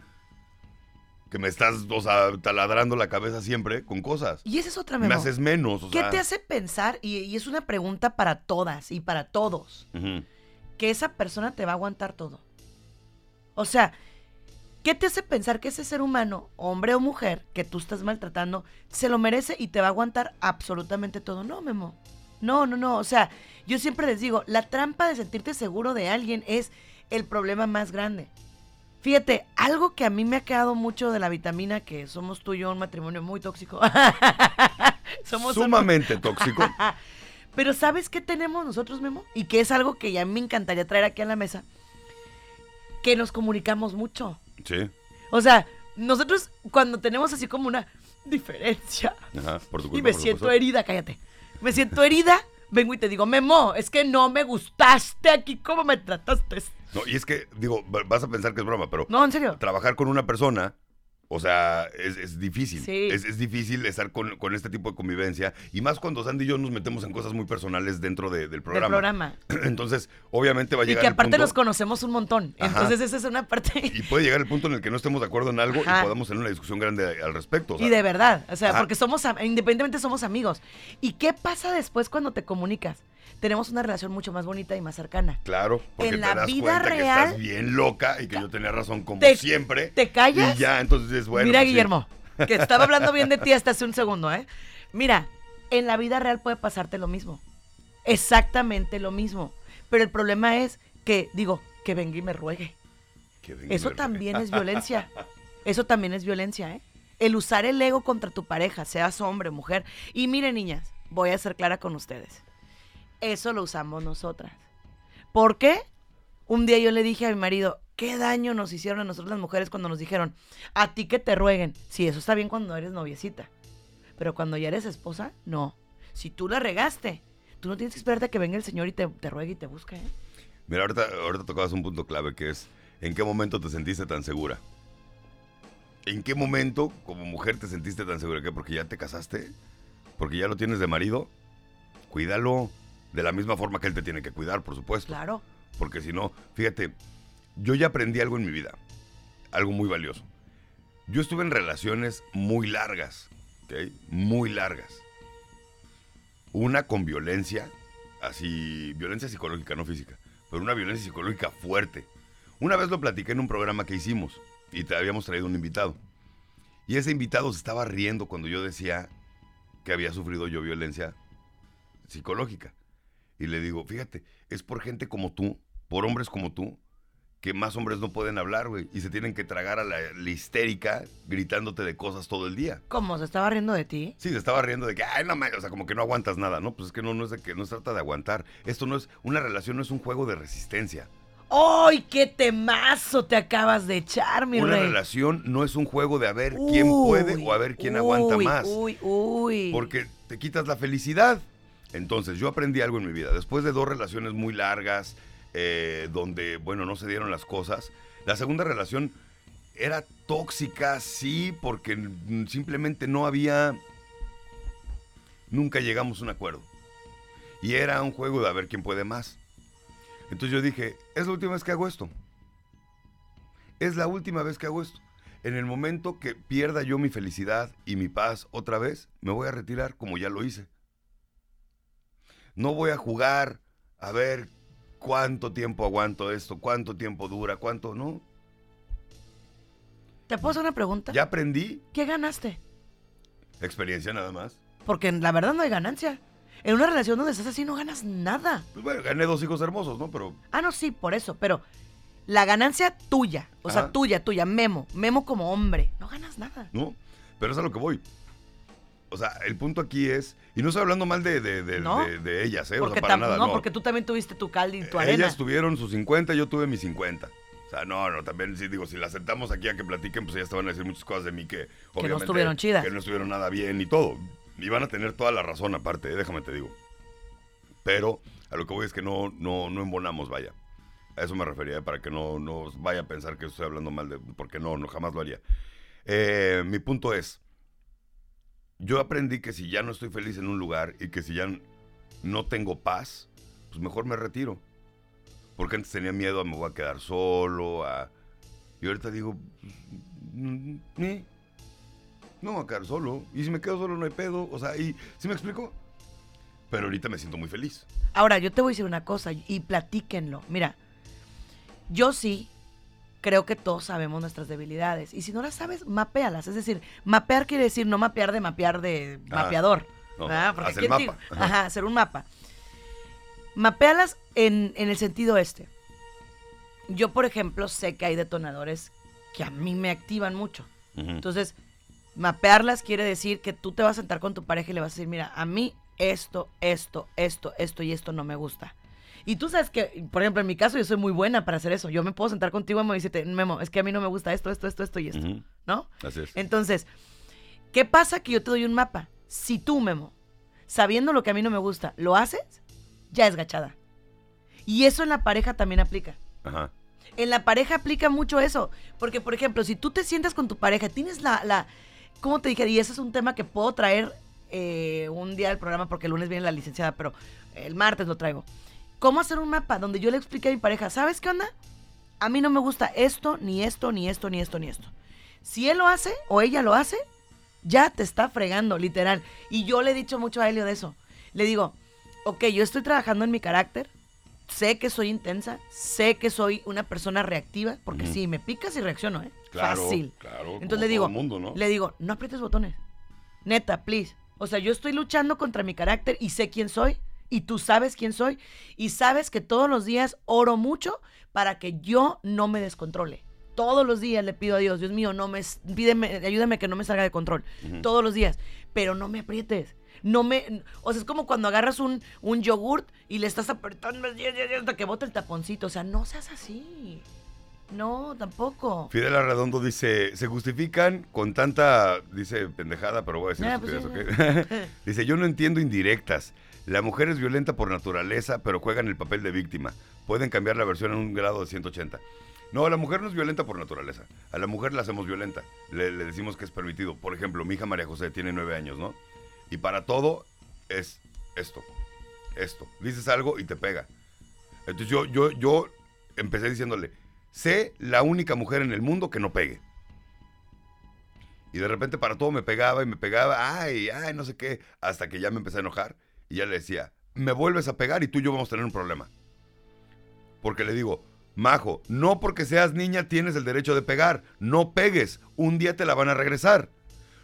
que me estás, o sea, taladrando la cabeza siempre con cosas.
Y esa es otra,
Me
Memo.
haces menos, o
¿Qué
sea.
te hace pensar, y, y es una pregunta para todas y para todos, que esa persona te va a aguantar todo? O sea, ¿qué te hace pensar que ese ser humano, hombre o mujer, que tú estás maltratando, se lo merece y te va a aguantar absolutamente todo? No, Memo. No, no, no. O sea, yo siempre les digo, la trampa de sentirte seguro de alguien es el problema más grande. Fíjate, algo que a mí me ha quedado mucho de la vitamina, que somos tú y yo un matrimonio muy tóxico. somos un-
Sumamente tóxico.
pero ¿sabes qué tenemos nosotros, Memo? Y que es algo que ya me encantaría traer aquí a la mesa. Que nos comunicamos mucho.
Sí.
O sea, nosotros cuando tenemos así como una diferencia
Ajá, por tu
y me
por
siento
supuesto.
herida, cállate. Me siento herida, vengo y te digo, Memo, es que no me gustaste aquí como me trataste.
No, y es que, digo, va- vas a pensar que es broma, pero
No, en serio.
trabajar con una persona, o sea, es, es difícil.
Sí.
Es, es difícil estar con, con este tipo de convivencia. Y más cuando Sandy y yo nos metemos en cosas muy personales dentro de- del
Del
programa.
programa.
Entonces, obviamente va a
Y
llegar
que
el
aparte
punto-
nos conocemos un montón.
Ajá.
Entonces esa es una parte...
Y puede llegar el punto en el que no estemos de acuerdo en algo
Ajá.
y podamos tener una discusión grande al respecto. o sea,
Y de verdad, o sea,
Ajá.
porque somos, independientemente somos amigos. ¿Y qué pasa después cuando te comunicas? Tenemos una relación mucho más bonita y más cercana.
Claro, porque
En
te
la
das
vida
cuenta que
real-
estás bien loca y que yo tenía razón como
Te-
siempre.
¿Te callas?
Y ya, entonces es bueno.
Mira,
pues sí.
Guillermo, que estaba hablando bien de ti hasta hace un segundo, ¿eh? Mira, en la vida real puede pasarte lo mismo. Exactamente lo mismo. Pero el problema es que, digo, que venga y me ruegue.
Que venga
Eso
me-
también es violencia. Eso también es violencia, ¿eh? El usar el ego contra tu pareja, seas hombre mujer. Y miren, niñas, voy a ser clara con ustedes. Eso lo usamos nosotras. ¿Por qué? Un día yo le dije a mi marido, ¿qué daño nos hicieron a nosotros las mujeres cuando nos dijeron, a ti que te rueguen? Sí, eso está bien cuando eres noviecita. Pero cuando ya eres esposa, no. Si tú la regaste, tú no tienes que esperarte a que venga el Señor y te, ruegue y te busque, ¿eh?
Mira, ahorita, ahorita tocabas un punto clave que es ¿en qué momento te sentiste tan segura? ¿En qué momento como mujer te sentiste tan segura? ¿Qué? ¿Porque ya te casaste? ¿Porque ya lo tienes de marido? Cuídalo de la misma forma que él te tiene que cuidar, por supuesto.
Claro.
Porque si no, fíjate, yo ya aprendí algo en mi vida, algo muy valioso. Yo estuve en relaciones muy largas, ¿ok? Muy largas. Una con violencia, así, violencia psicológica, no física, pero una violencia psicológica fuerte. Una vez lo platiqué en un programa que hicimos y te habíamos traído un invitado. Y ese invitado se estaba riendo cuando yo decía que había sufrido yo violencia psicológica. Y le digo, fíjate, es por gente como tú, por hombres como tú, que más hombres no pueden hablar, güey. Y se tienen que tragar a la, la histérica gritándote de cosas todo el día.
¿Cómo? ¿Se estaba riendo de ti?
Sí, se estaba riendo de que, ay, no, ma-", o sea, como que no aguantas nada, ¿no? Pues es que no, no es de que no se trata de aguantar. Esto no es, una relación no es un juego de resistencia.
¡Ay, qué temazo te acabas de echar, mi
Una
rey!
relación no es un juego de a ver quién puede
Uy,
o a ver quién aguanta
uy,
más.
Uy, uy.
Porque te quitas la felicidad. Entonces, yo aprendí algo en mi vida. Después de dos relaciones muy largas, eh, donde, bueno, no se dieron las cosas, la segunda relación era tóxica, sí, porque simplemente no había... Nunca llegamos a un acuerdo. Y era un juego de a ver quién puede más. Entonces yo dije, es la última vez que hago esto. Es la última vez que hago esto. En el momento que pierda yo mi felicidad y mi paz otra vez, me voy a retirar como ya lo hice. No voy a jugar a ver cuánto tiempo aguanto esto, cuánto tiempo dura, cuánto no.
¿Te puedo hacer una pregunta?
Ya aprendí
¿Qué ganaste?
experiencia nada más.
Porque la verdad no hay ganancia. En una relación donde estás así no ganas nada.
Pues bueno, gané dos hijos hermosos, ¿no? Pero
Ah, no, sí, por eso. Pero la ganancia tuya, o sea, tuya, tuya, Memo, Memo como hombre, no ganas nada.
¿no? Pero es a lo que voy. O sea, el punto aquí es, y no estoy hablando mal de, de- de-
No.
de- de ellas, ¿eh? O
Porque
sea, para nada,
no,
no.
porque tú también tuviste tu caldo y tu arena.
Ellas tuvieron sus 50, yo tuve mis 50. O sea, no, no, también sí digo, si las sentamos aquí a que platiquen, pues ellas te van a decir muchas cosas de mí que obviamente,
estuvieron chidas.
Que no estuvieron nada bien y todo. Y van a tener toda la razón aparte, eh, déjame te digo. Pero a lo que voy es que no, no, no embonamos, vaya. A eso me refería, eh, para que no, no vaya a pensar que estoy hablando mal de... Porque no, no jamás lo haría. Eh, mi punto es, yo aprendí que si ya no estoy feliz en un lugar y que si ya no tengo paz, pues mejor me retiro. Porque antes tenía miedo a me voy a quedar solo, a... Y ahorita digo, eh, no me voy a quedar solo. Y si me quedo solo no hay pedo. O sea, y ¿sí me explico? Pero ahorita me siento muy feliz.
Ahora, yo te voy a decir una cosa y platíquenlo. Mira, yo sí creo que todos sabemos nuestras debilidades. Y si no las sabes, mapéalas. Es decir, mapear quiere decir no mapear de mapear de
Ah,
mapeador.
no,
¿verdad? Porque
haz el
¿quién te-
mapa. Ajá.
Ajá, hacer un mapa. Mapéalas en, en el sentido este. Yo, por ejemplo, sé que hay detonadores que a mí me activan mucho. Entonces, mapearlas quiere decir que tú te vas a sentar con tu pareja y le vas a decir, mira, a mí esto, esto, esto, esto y esto no me gusta. Y tú sabes que, por ejemplo, en mi caso yo soy muy buena para hacer eso. Yo me puedo sentar contigo y decirte, Memo, es que a mí no me gusta esto, esto, esto, esto y esto. ¿no?
Así es.
Entonces, ¿qué pasa que yo te doy un mapa? Si tú, Memo, sabiendo lo que a mí no me gusta, lo haces, ya es gachada. Y eso en la pareja también aplica.
Ajá.
En la pareja aplica mucho eso. Porque, por ejemplo, si tú te sientas con tu pareja, tienes la. la ¿Cómo te dije? Y ese es un tema que puedo traer eh, un día del programa porque el lunes viene la licenciada, pero el martes lo traigo. ¿Cómo hacer un mapa donde yo le explique a mi pareja, ¿sabes qué onda? A mí no me gusta esto, ni esto, ni esto, ni esto, ni esto. Si él lo hace o ella lo hace, ya te está fregando, literal. Y yo le he dicho mucho a Helio de eso. Le digo, ok, yo estoy trabajando en mi carácter, sé que soy intensa, sé que soy una persona reactiva, porque sí, me picas y reacciono, ¿eh?
Claro,
Fácil.
claro,
Entonces le digo,
mundo, ¿no?
le digo, no aprietes botones. Neta, please. O sea, yo estoy luchando contra mi carácter y sé quién soy. Y tú sabes quién soy. Y sabes que todos los días oro mucho para que yo no me descontrole. Todos los días le pido a Dios, Dios mío, no me, pídeme, ayúdame que no me salga de control. Todos los días. Pero no me aprietes. No me, o sea, es como cuando agarras un, un yogurt y le estás apretando hasta que bota el taponcito. O sea, no seas así. No, tampoco.
Fidel Arredondo dice, se justifican con tanta, dice pendejada, pero voy a decir
Ah, pues
dice, yo no entiendo indirectas. La mujer es violenta por naturaleza, pero juegan el papel de víctima. Pueden cambiar la versión en un grado de 180. No, la mujer no es violenta por naturaleza. A la mujer la hacemos violenta. Le, le decimos que es permitido. Por ejemplo, mi hija María José tiene nueve años, ¿no? Y para todo es esto, esto. Dices algo y te pega. Entonces yo, yo, yo empecé diciéndole, sé la única mujer en el mundo que no pegue. Y de repente para todo me pegaba y me pegaba, ay, ay, no sé qué, hasta que ya me empecé a enojar y ya le decía, me vuelves a pegar y tú y yo vamos a tener un problema. Porque le digo, Majo, no porque seas niña tienes el derecho de pegar, no pegues, un día te la van a regresar.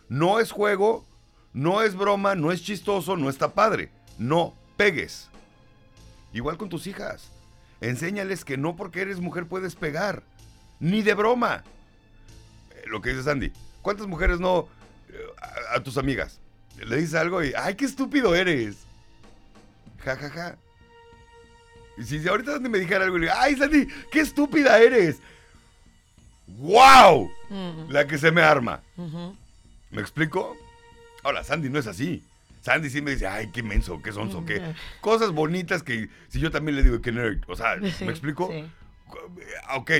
No es juego, no es broma, no es chistoso, no está padre, no pegues. Igual con tus hijas. Enséñales que no porque eres mujer puedes pegar. Ni de broma. Eh, Lo que dice Sandy. ¿Cuántas mujeres no eh, a, a tus amigas? Le dices algo y, ay, qué estúpido eres. Ja, ja, ja. Y si ahorita Sandy me dijera algo le digo, ay, Sandy, qué estúpida eres. ¡Wow!
Ujú,
La que se me arma. ¿Me explico? Ahora, Sandy no es así. Sandy sí me dice, ay, qué menso, qué sonso, qué. Cosas bonitas que si yo también le digo que nerd. O sea,
Sí,
¿me explico?
sí.
Ah, Ok.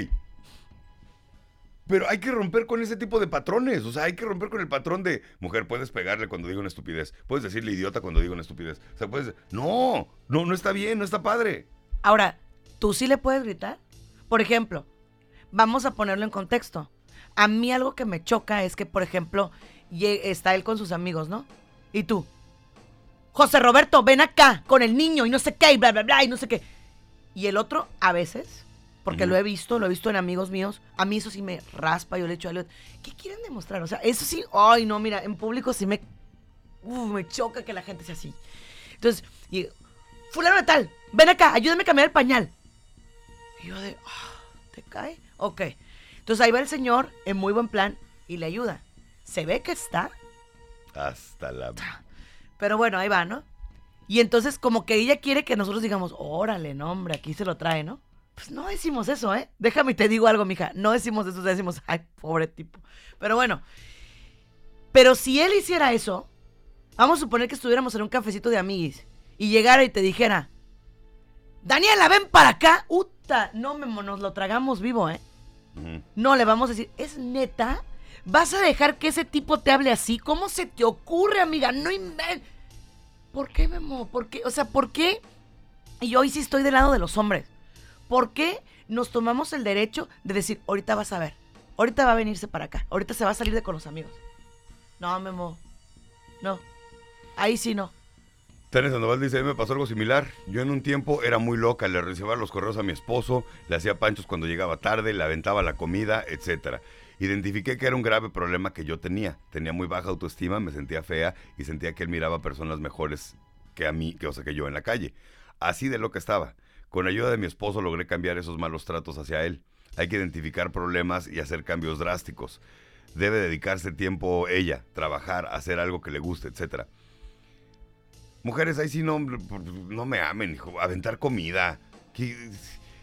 Pero hay que romper con ese tipo de patrones. O sea, hay que romper con el patrón de mujer, puedes pegarle cuando diga una estupidez. Puedes decirle idiota cuando diga una estupidez. O sea, puedes. No, no, no está bien, no está padre.
Ahora, ¿tú sí le puedes gritar? Por ejemplo, vamos a ponerlo en contexto. A mí algo que me choca es que, por ejemplo, está él con sus amigos, ¿no? Y tú, José Roberto, ven acá con el niño y no sé qué, y bla, bla, bla, y no sé qué. Y el otro, a veces, porque lo he visto, lo he visto en amigos míos, a mí eso sí me raspa, yo le echo a Elliot, ¿qué quieren demostrar? O sea, eso sí, ay, no, mira, en público sí me uf, me choca que la gente sea así. Entonces, y, fulano de tal, ven acá, ayúdame a cambiar el pañal. Y yo de, "Ah, ¿te cae? Ok. Entonces ahí va el señor en muy buen plan y le ayuda. Se ve que está,
Hasta la...
pero bueno, ahí va, ¿no? Y entonces como que ella quiere que nosotros digamos, órale, no, hombre, aquí se lo trae, ¿no? Pues no decimos eso, ¿eh? Déjame y te digo algo, mija. No decimos eso, decimos, ay, pobre tipo. Pero bueno. Pero si él hiciera eso, vamos a suponer que estuviéramos en un cafecito de amiguis y llegara y te dijera, Daniela, ven para acá. Uta, no me nos lo tragamos vivo, ¿eh? No, le vamos a decir, ¿es neta? ¿Vas a dejar que ese tipo te hable así? ¿Cómo se te ocurre, amiga? No inventes. ¿Por qué, Memo? ¿Por qué? O sea, ¿por qué? Y yo hoy sí estoy del lado de los hombres. ¿Por qué nos tomamos el derecho de decir, ahorita vas a ver, ahorita va a venirse para acá, ahorita se va a salir de con los amigos? No, Memo. No. Ahí sí no.
Tania Sandoval dice, a mí me pasó algo similar. Yo en un tiempo era muy loca, le recibía los correos a mi esposo, le hacía panchos cuando llegaba tarde, le aventaba la comida, etcétera. Identifiqué que era un grave problema que yo tenía. Tenía muy baja autoestima, me sentía fea y sentía que él miraba a personas mejores que a mí, que, o sea, que yo en la calle. Así de lo que estaba. Con ayuda de mi esposo logré cambiar esos malos tratos hacia él. Hay que identificar problemas y hacer cambios drásticos. Debe dedicarse tiempo ella, trabajar, hacer algo que le guste, etcétera. Mujeres, ahí sí no, no me amen, hijo. Aventar comida.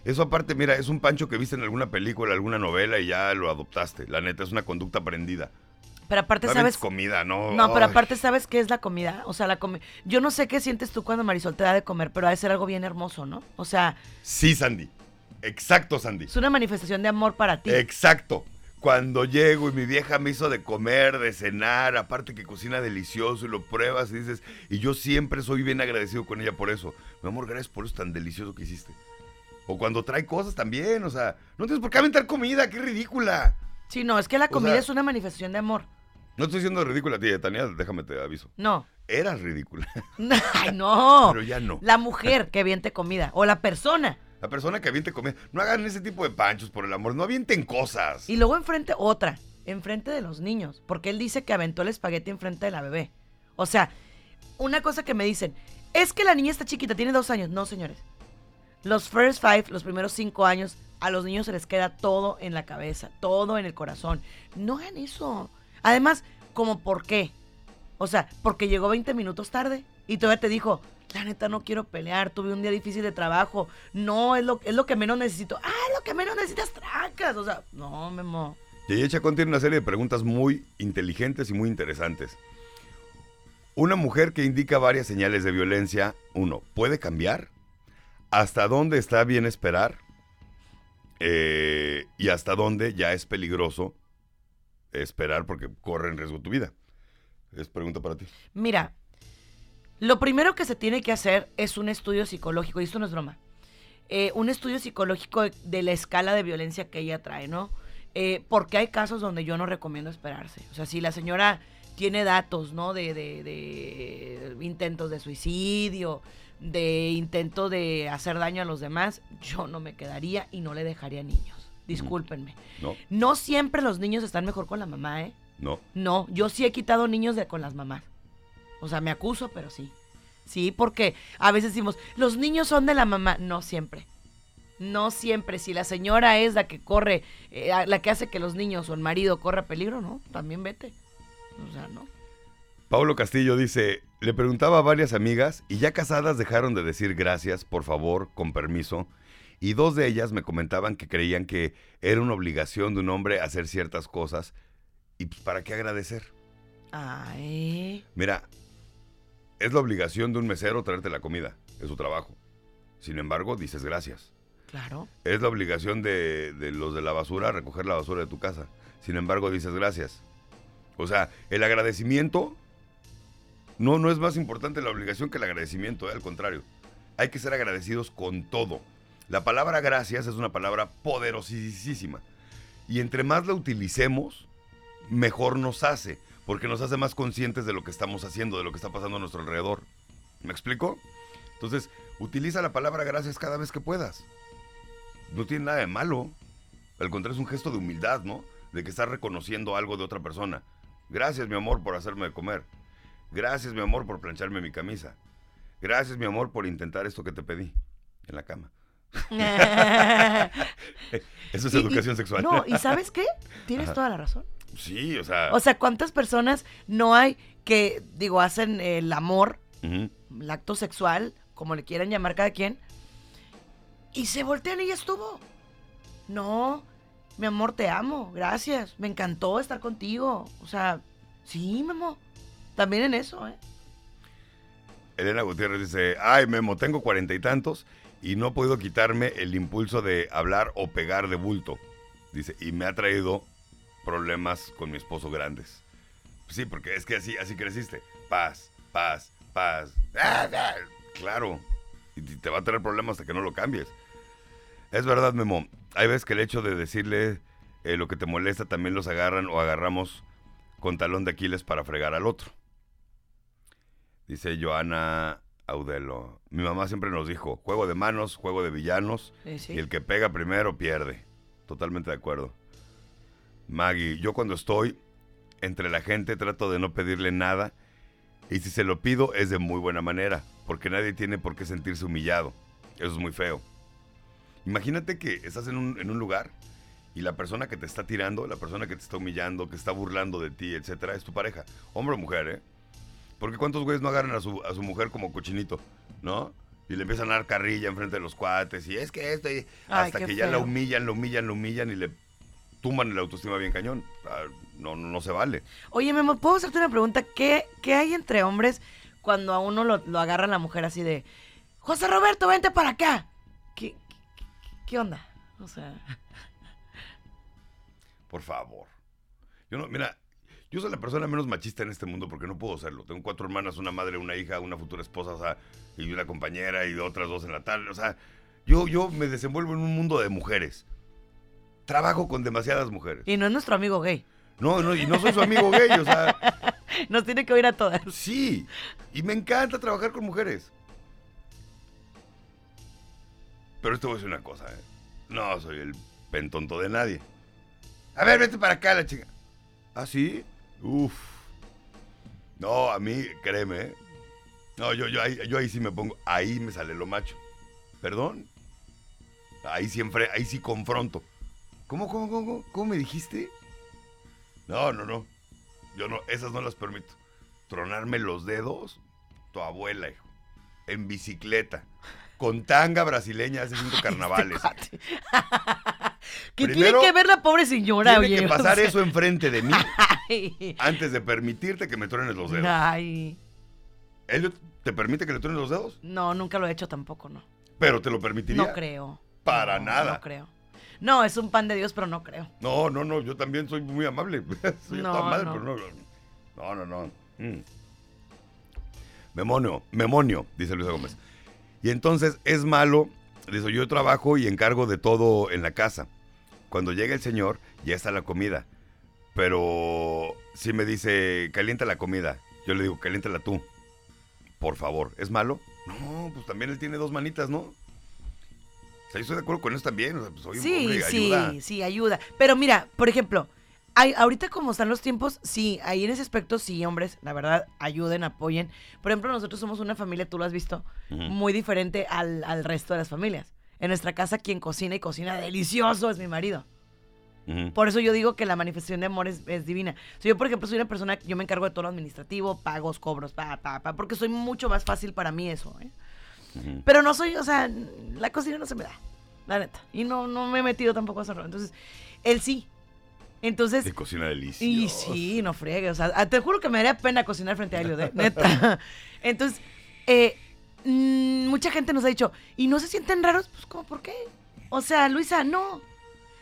Eso aparte, mira, es un pancho que viste en alguna película, alguna novela y ya lo adoptaste. La neta, es una conducta aprendida.
Pero aparte, ¿sabes?
comida, no.
No, pero
Ay.
aparte, ¿sabes qué es la comida? O sea, la comida. Yo no sé qué sientes tú cuando Marisol te da de comer, pero ha de ser algo bien hermoso, ¿no? O sea,
Sí, Sandy. Exacto, Sandy.
es una manifestación de amor para ti.
Exacto. Cuando llego y mi vieja me hizo de comer, de cenar, aparte que cocina delicioso y lo pruebas y dices, y yo siempre soy bien agradecido con ella por eso. Mi amor, gracias por eso tan delicioso que hiciste. O cuando trae cosas también, o sea, no tienes por qué aventar comida, qué ridícula.
Sí, no, es que la
O
comida
sea-
es una manifestación de amor.
No estoy siendo ridícula a ti, Tania, déjame te aviso.
No.
Eras ridícula,
Ay, no.
pero ya no.
La mujer que aviente comida. O la persona.
La persona que aviente comida, no hagan ese tipo de panchos, por el amor, no avienten cosas.
Y luego enfrente, otra. Enfrente de los niños. Porque él dice que aventó el espagueti enfrente de la bebé. O sea, una cosa que me dicen. Es que la niña está chiquita, tiene dos años. No, señores. Los first five, los primeros cinco años, a los niños se les queda todo en la cabeza, todo en el corazón. No hagan eso. Además, ¿como por qué? O sea, porque llegó 20 minutos tarde y todavía te dijo, la neta no quiero pelear, tuve un día difícil de trabajo. No, es lo, es lo que menos necesito. Ah, es lo que menos necesitas, tracas. O sea, no, Memo.
Yeye Chacón tiene una serie de preguntas muy inteligentes y muy interesantes. Una mujer que indica varias señales de violencia, uno, ¿puede cambiar? ¿Hasta dónde está bien esperar? Eh, y hasta dónde ya es peligroso esperar porque corre en riesgo tu vida. Es pregunta para ti.
Mira, lo primero que se tiene que hacer es un estudio psicológico, y esto no es broma. Eh, un estudio psicológico de, la escala de violencia que ella trae, ¿no? Eh, porque hay casos donde yo no recomiendo esperarse. O sea, si la señora tiene datos, ¿no? De, de- de intentos de suicidio, de intento de hacer daño a los demás, yo no me quedaría y no le dejaría niños. Discúlpenme.
No,
No siempre los niños están mejor con la mamá, ¿eh?
no.
No, yo sí he quitado niños de con las mamás. O sea, me acuso, pero sí. Sí, porque a veces decimos, los niños son de la mamá. No siempre. No siempre. Si la señora es la que corre, eh, la que hace que los niños o el marido corra peligro, no, también vete. O sea, no.
Pablo Castillo dice, le preguntaba a varias amigas y ya casadas dejaron de decir gracias, por favor, con permiso. Y dos de ellas me comentaban que creían que era una obligación de un hombre hacer ciertas cosas. ¿Y pues, para qué agradecer?
Ay.
Mira, es la obligación de un mesero traerte la comida, es su trabajo. Sin embargo, dices gracias.
Claro.
Es la obligación de, de los de la basura recoger la basura de tu casa. Sin embargo, dices gracias. O sea, el agradecimiento no, no es más importante la obligación que el agradecimiento, eh, al contrario. Hay que ser agradecidos con todo. La palabra gracias es una palabra poderosísima. Y entre más la utilicemos, mejor nos hace, porque nos hace más conscientes de lo que estamos haciendo, de lo que está pasando a nuestro alrededor. ¿Me explico? Entonces, utiliza la palabra gracias cada vez que puedas. No tiene nada de malo. Al contrario, es un gesto de humildad, ¿no? De que estás reconociendo algo de otra persona. Gracias, mi amor, por hacerme comer. Gracias, mi amor, por plancharme mi camisa. Gracias, mi amor, por intentar esto que te pedí en la cama. Eso es
Y- y-
educación sexual.
No, ¿y sabes qué? Tienes
Ajá.
toda la razón.
Sí, o sea.
O sea, ¿cuántas personas no hay que, digo, hacen el amor, el acto sexual, como le quieran llamar cada quien, y se voltean y ya estuvo? No, mi amor, te amo, gracias, me encantó estar contigo. O sea, sí, Memo, también en eso, ¿eh?
Elena Gutiérrez dice, ay Memo, tengo cuarenta y tantos y no puedo quitarme el impulso de hablar o pegar de bulto. Dice, y me ha traído problemas con mi esposo grandes. Sí, porque es que así, así creciste. Paz, paz, paz. Ah, ah. Claro. Y te va a traer problemas hasta que no lo cambies. Es verdad, Memo. Hay veces que el hecho de decirle eh, lo que te molesta también los agarran o agarramos con talón de Aquiles para fregar al otro. Dice Joana Audelo. Mi mamá siempre nos dijo, juego de manos, juego de villanos,
Sí, sí.
y el que pega primero pierde. Totalmente de acuerdo. Maggie, yo cuando estoy entre la gente trato de no pedirle nada, y si se lo pido es de muy buena manera, porque nadie tiene por qué sentirse humillado. Eso es muy feo. Imagínate que estás en un, en un lugar y la persona que te está tirando, la persona que te está humillando, que está burlando de ti, etcétera, es tu pareja. Hombre o mujer, ¿eh? Porque cuántos güeyes no agarran a su, a su mujer como cochinito, ¿no? Y le empiezan a dar carrilla enfrente de los cuates. Y es que esto. y-
Ay,
hasta que ya la humillan, la humillan, la humillan y le tumban el autoestima bien cañón. Ah, No, no, no se vale.
Oye, Memo, ¿puedo hacerte una pregunta? ¿Qué, qué hay entre hombres cuando a uno lo, lo agarra la mujer así de, José Roberto, vente para acá? ¿Qué, qué, qué onda? O sea,
Por favor. Yo no, mira, yo soy la persona menos machista en este mundo porque no puedo serlo. Tengo cuatro hermanas, una madre, una hija, una futura esposa, o sea, y una compañera y otras dos en la tal. O sea, yo, yo me desenvuelvo en un mundo de mujeres. Trabajo con demasiadas mujeres.
y no es nuestro amigo gay.
No, no, y no soy su amigo gay, o sea,
Nos tiene que oír a todas.
sí. Y me encanta trabajar con mujeres. Pero esto voy a decir una cosa, ¿eh? No soy el pentonto de nadie. A ver, vete para acá, la chica. ¿Ah, sí? Uf. No, a mí, créeme, ¿eh? No, yo, yo, ahí, yo ahí sí me pongo, ahí me sale lo macho. ¿Perdón? Ahí siempre, ahí sí confronto. ¿Cómo, cómo, cómo, cómo, me dijiste? No, no, no. Yo no, esas no las permito. Tronarme los dedos, tu abuela, hijo. En bicicleta. Con tanga brasileña hace cinco carnavales.
Cuate. ¿Qué
Primero,
tiene que ver la pobre señora,
Tiene
oye?
que
O
pasar
sea,
eso enfrente de mí
Ay.
antes de permitirte que me truenes los dedos.
Ay.
¿Elliot te permite que le truenes los dedos?
No, nunca lo he hecho tampoco, no.
Pero te lo permitiría.
No creo.
Para
No,
nada.
No creo. No, es un pan de Dios, pero no creo.
No, no, no, yo también soy muy amable. soy
No,
madre,
no.
pero no. No, no, no. Mm. Memonio, memonio, dice Luisa Gómez. Y entonces es malo, dice, yo trabajo y encargo de todo en la casa. Cuando llega el señor, ya está la comida. Pero si me dice, calienta la comida, yo le digo, caliéntala tú. Por favor, ¿es malo? No, pues también él tiene dos manitas, ¿no? O sea, yo estoy de acuerdo con eso también. O sea, pues, soy un
Sí,
hombre,
sí,
ayuda.
sí, ayuda. Pero mira, por ejemplo, hay, ahorita como están los tiempos, sí, ahí en ese aspecto, sí, hombres, la verdad, ayuden, apoyen. Por ejemplo, nosotros somos una familia, tú lo has visto, muy diferente al, al resto de las familias. En nuestra casa, quien cocina y cocina delicioso es mi marido. Por eso yo digo que la manifestación de amor es, es divina. O sea, yo, por ejemplo, soy una persona, yo me encargo de todo lo administrativo, pagos, cobros, pa, pa, pa, porque soy mucho más fácil para mí eso, ¿eh? Pero no soy, o sea, la cocina no se me da, la neta. Y no, no me he metido tampoco a hacerlo. Entonces, él sí. Entonces,
De cocina deliciosa.
y sí, no friegue. O sea, ah, te juro que me daría pena cocinar frente a Elliot, ¿eh? neta. Entonces, eh, mm, mucha gente nos ha dicho, ¿y no se sienten raros? Pues, ¿cómo? ¿Por qué? O sea, Luisa, no.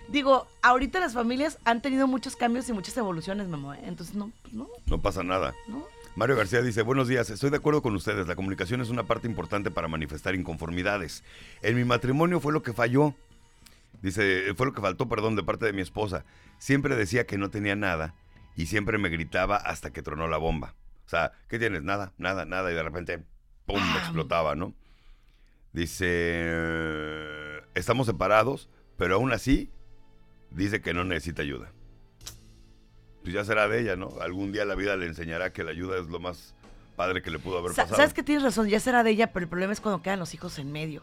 Digo, ahorita las familias han tenido muchos cambios y muchas evoluciones, mamá. ¿eh? Entonces, no, pues no,
No pasa nada.
no.
Mario García dice, buenos días, estoy de acuerdo con ustedes, la comunicación es una parte importante para manifestar inconformidades. En mi matrimonio fue lo que falló, dice, fue lo que faltó, perdón, de parte de mi esposa. Siempre decía que no tenía nada y siempre me gritaba hasta que tronó la bomba. O sea, ¿qué tienes? Nada, nada, nada y de repente, ¡pum!, explotaba, ¿no? Dice, estamos separados, pero aún así dice que no necesita ayuda. Pues ya será de ella, ¿no? Algún día la vida le enseñará que la ayuda es lo más padre que le pudo haber
Sa-
pasado.
¿Sabes que tienes razón? Ya será de ella, pero el problema es cuando quedan los hijos en medio.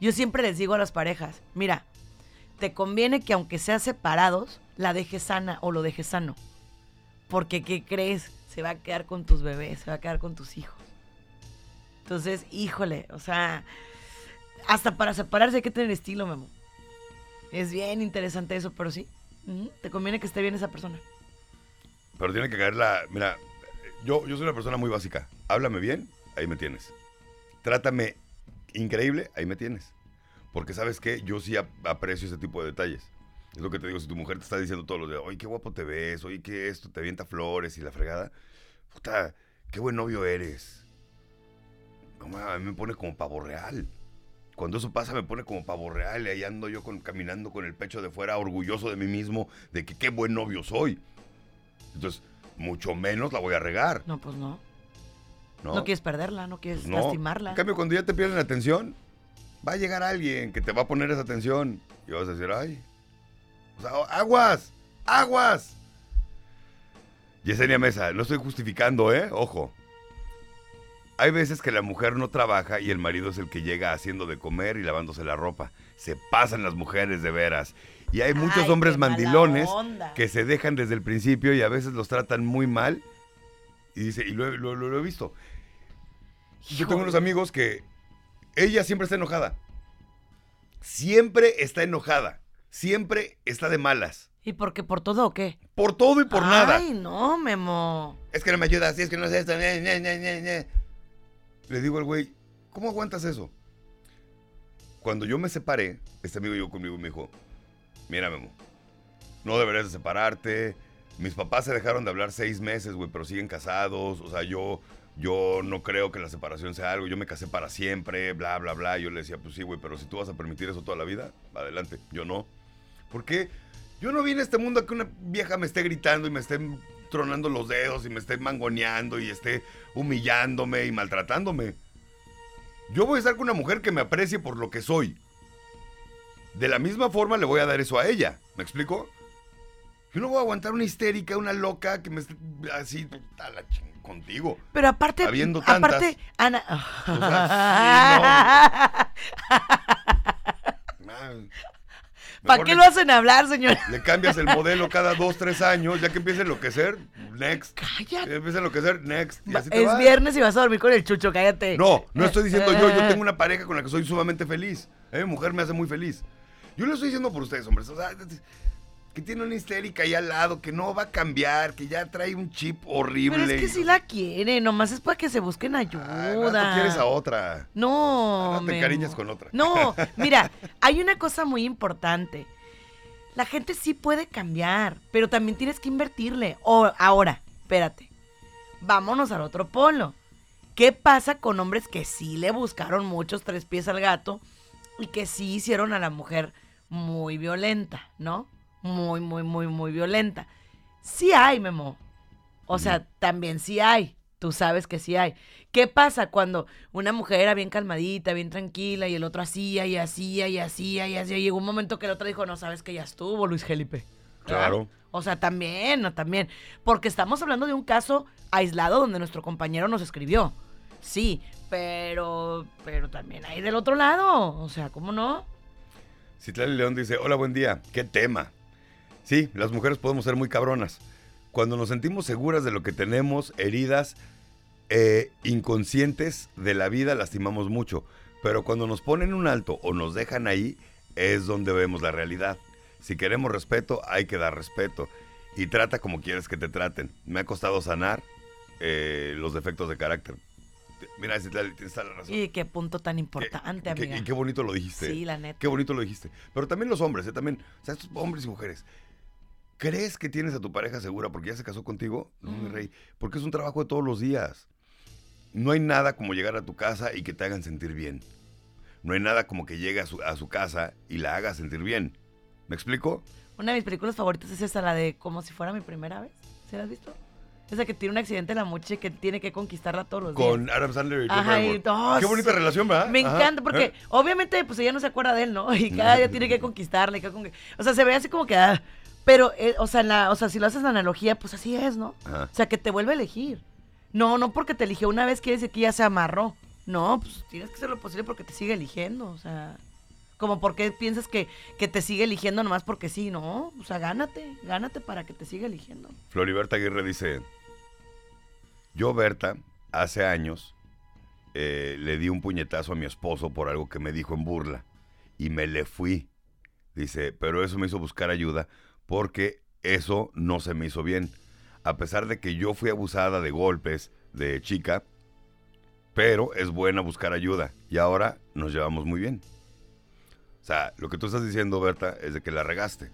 Yo siempre les digo a las parejas, mira, te conviene que aunque sean separados, la dejes sana o lo dejes sano. Porque, ¿qué crees? Se va a quedar con tus bebés, se va a quedar con tus hijos. Entonces, híjole, o sea, hasta para separarse hay que tener estilo, Memo. Es bien interesante eso, pero sí, te conviene que esté bien esa persona.
Pero tiene que caer la. Mira, yo, yo soy una persona muy básica. Háblame bien, ahí me tienes. Trátame increíble, ahí me tienes. Porque sabes qué, yo sí ap- aprecio ese tipo de detalles. Es lo que te digo, si tu mujer te está diciendo todos los días, oye, qué guapo te ves, oye, que esto, te avienta flores y la fregada. Puta, qué buen novio eres. A mí me pone como pavo real. Cuando eso pasa me pone como pavo real y ahí ando yo con, caminando con el pecho de fuera, orgulloso de mí mismo, de que qué buen novio soy. Entonces, mucho menos la voy a regar.
No, pues no.
No,
No, quieres perderla, no quieres
Pues no.
lastimarla.
En cambio, cuando ya te pierden la atención, va a llegar alguien que te va a poner esa atención. Y vas a decir, ay. O sea, aguas, aguas. Yesenia Mesa, no estoy justificando, ¿eh? Ojo. Hay veces que la mujer no trabaja y el marido es el que llega haciendo de comer y lavándose la ropa. Se pasan las mujeres de veras. Y hay muchos
Ay,
hombres mandilones que se dejan desde el principio y a veces los tratan muy mal. Y dice, y lo, he- lo- lo- lo he visto. Yo tengo unos amigos que ella siempre está enojada. Siempre está enojada. Siempre está de malas.
¿Y por qué? ¿Por todo o qué?
Por todo y por nada.
Ay, no, Memo.
Es que no me ayudas, es que no es esto. Le digo al güey, ¿cómo aguantas eso? Cuando yo me separé, este amigo llegó conmigo y me dijo, mira Memo, no deberías de separarte. Mis papás se dejaron de hablar seis meses, güey, pero siguen casados. O sea, yo, yo no creo que la separación sea algo. Yo me casé para siempre, bla, bla, bla. Yo le decía, pues sí, güey, pero si tú vas a permitir eso toda la vida, adelante. Yo no. ¿Por qué? Yo no vine a este mundo a que una vieja me esté gritando y me esté tronando los dedos y me esté mangoneando y esté humillándome y maltratándome. Yo voy a estar con una mujer que me aprecie por lo que soy. De la misma forma le voy a dar eso a ella. ¿Me explico? Yo no voy a aguantar una histérica, una loca que me esté así la contigo.
Pero aparte,
Habiendo tantas.
aparte, Ana.
Ah,
¿Para qué
le-
lo hacen hablar, señor?
Le cambias el modelo cada dos, tres años, ya que empieza a enloquecer, next.
Cállate.
Empieza a enloquecer, next. Y así te
Es
vas.
viernes y vas a dormir con el chucho, cállate.
No, no estoy diciendo yo, yo tengo una pareja con la que soy sumamente feliz. A mi mujer me hace muy feliz. Yo lo estoy diciendo por ustedes, hombres. O sea, que tiene una histérica ahí al lado, que no va a cambiar, que ya trae un chip horrible.
Pero es que sí la quiere, nomás es para que se busquen
rato
ayuda.
quieres a otra.
No,
Ahora te
Memo.
encariñas con otra.
No, mira, hay una cosa muy importante. La gente sí puede cambiar, pero también tienes que invertirle. O, ahora, espérate. Vámonos al otro polo. ¿Qué pasa con hombres que sí le buscaron muchos tres pies al gato y que sí hicieron a la mujer muy violenta, ¿no? Muy, muy, muy, muy violenta. Sí hay, Memo. O sea, también sí hay. Tú sabes que sí hay. ¿Qué pasa cuando una mujer era bien calmadita, bien tranquila y el otro hacía y hacía y hacía y hacía? Y llegó un momento que el otro dijo, no sabes que ya estuvo, Luis Felipe.
Claro.
O sea, también, no, también. Porque estamos hablando de un caso aislado donde nuestro compañero nos escribió. Sí, pero, pero también hay del otro lado. O sea, ¿cómo no?
Citlali León dice, hola, buen día. ¿Qué tema? Sí, las mujeres podemos ser muy cabronas. Cuando nos sentimos seguras de lo que tenemos, heridas, eh, inconscientes de la vida, lastimamos mucho. Pero cuando nos ponen un alto o nos dejan ahí, es donde vemos la realidad. Si queremos respeto, hay que dar respeto. Y trata como quieres que te traten. Me ha costado sanar eh, los defectos de carácter. Mira, tienes la razón.
Y qué punto tan
Qué-
importante,
qué-
amiga.
y qué bonito lo dijiste.
Sí, la neta.
Qué bonito lo dijiste. Pero también los hombres, ¿eh? También, o sea, estos hombres y mujeres. ¿Crees que tienes a tu pareja segura porque ya se casó contigo? No, mi rey. Porque es un trabajo de todos los días. No hay nada como llegar a tu casa y que te hagan sentir bien. No hay nada como que llegue a su, a su casa y la haga sentir bien. ¿Me explico?
Una de mis películas favoritas es esa, la de Como si fuera mi primera vez. ¿Se la has visto? Esa que tiene un accidente en la moche que tiene que conquistarla todos los días.
Con Adam Sandler y
Ajá, y- oh,
Qué bonita relación, ¿verdad?
Me
Ajá.
encanta porque
¿Eh?
obviamente pues ella no se acuerda de él, ¿no? Y cada día tiene que conquistarle. que conqui- O sea, se ve así como que... ah, pero, eh, o, sea, en la, o sea, si lo haces la analogía, pues así es, ¿no?
Ajá.
O sea, que te vuelve a elegir. No, no porque te eligió una vez quiere decir que ya se amarró. No, pues tienes que hacer lo posible porque te sigue eligiendo. O sea, como porque piensas que, que te sigue eligiendo nomás porque sí, no. O sea, gánate, gánate para que te siga eligiendo.
Floriberta Aguirre dice, yo Berta, hace años, eh, le di un puñetazo a mi esposo por algo que me dijo en burla y me le fui. Dice, pero eso me hizo buscar ayuda porque eso no se me hizo bien. A pesar de que yo fui abusada de golpes de chica, pero es buena buscar ayuda y ahora nos llevamos muy bien. O sea, lo que tú estás diciendo, Berta, es de que la regaste,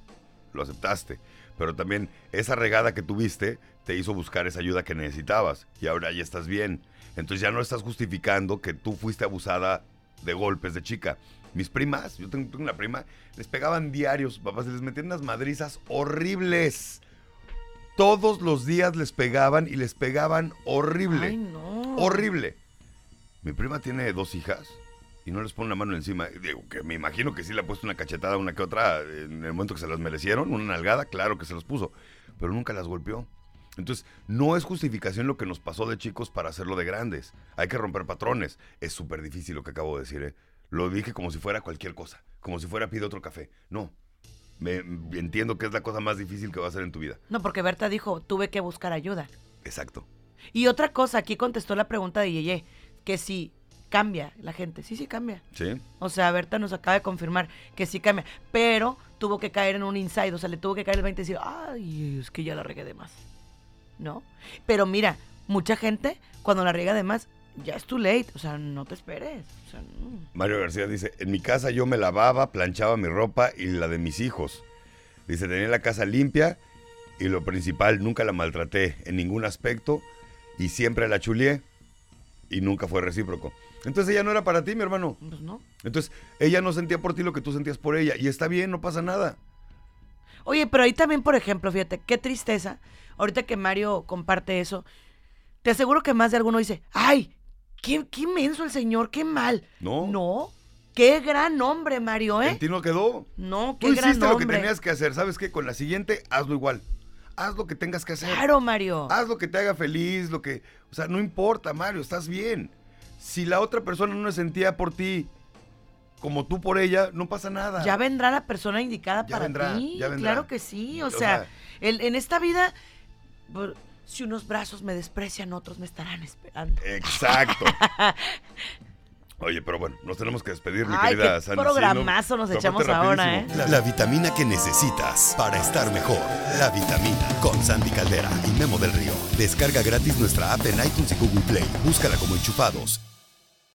lo aceptaste, pero también esa regada que tuviste te hizo buscar esa ayuda que necesitabas y ahora ya estás bien. Entonces ya no estás justificando que tú fuiste abusada de golpes de chica. Mis primas, yo tengo, tengo una prima, les pegaban diarios, papás, se les metían unas madrizas horribles. Todos los días les pegaban y les pegaban horrible.
Ay, no.
Horrible. Mi prima tiene dos hijas y no les pone una mano encima. Digo, que me imagino que sí le ha puesto una cachetada una que otra en el momento que se las merecieron, una nalgada, claro que se las puso, pero nunca las golpeó. Entonces, no es justificación lo que nos pasó de chicos para hacerlo de grandes. Hay que romper patrones. Es súper difícil lo que acabo de decir, ¿eh? Lo dije como si fuera cualquier cosa, como si fuera pide otro café. No. Me, entiendo que es la cosa más difícil que va a hacer en tu vida.
No, porque Berta dijo, tuve que buscar ayuda.
Exacto.
Y otra cosa, aquí contestó la pregunta de Yeye, que si cambia la gente. Sí, sí cambia.
¿Sí?
O sea, Berta nos acaba de confirmar que sí cambia. Pero tuvo que caer en un inside, o sea, le tuvo que caer el 20 y decir, ay, es que ya la regué de más. ¿No? Pero mira, mucha gente, cuando la riega de más, ya es too late. O sea, no te esperes. O sea, no.
Mario García dice, en mi casa yo me lavaba, planchaba mi ropa y la de mis hijos. Dice, tenía la casa limpia y lo principal, nunca la maltraté en ningún aspecto y siempre la chulié y nunca fue recíproco. Entonces ella no era para ti, mi hermano.
Pues no.
Entonces ella no sentía por ti lo que tú sentías por ella y está bien, no pasa nada.
Oye, pero ahí también, por ejemplo, fíjate, qué tristeza. Ahorita que Mario comparte eso, te aseguro que más de alguno dice, ay, qué, qué inmenso el señor, qué mal.
No.
No, qué gran hombre, Mario, ¿eh?
En ti no quedó.
No,
Tú
qué gran
hiciste lo que tenías que hacer. ¿Sabes qué? Con la siguiente, hazlo igual. Haz lo que tengas que hacer.
Claro, Mario.
Haz lo que te haga feliz, lo que... O sea, no importa, Mario, estás bien. Si la otra persona no se sentía por ti como tú por ella, no pasa nada.
Ya vendrá la persona indicada
Ya
para
vendrá,
ti.
ya vendrá.
Claro que sí. O,
O
sea,
sea-
el- en esta vida, si unos brazos me desprecian, otros me estarán esperando.
Exacto. Oye, pero bueno, nos tenemos que despedir, mi
Ay,
querida
qué
Sandy.
programazo nos echamos ahora, ¿eh?
la vitamina que necesitas para estar mejor. La vitamina con Sandy Caldera y Memo del Río. Descarga gratis nuestra app en iTunes y Google Play. Búscala como enchufados.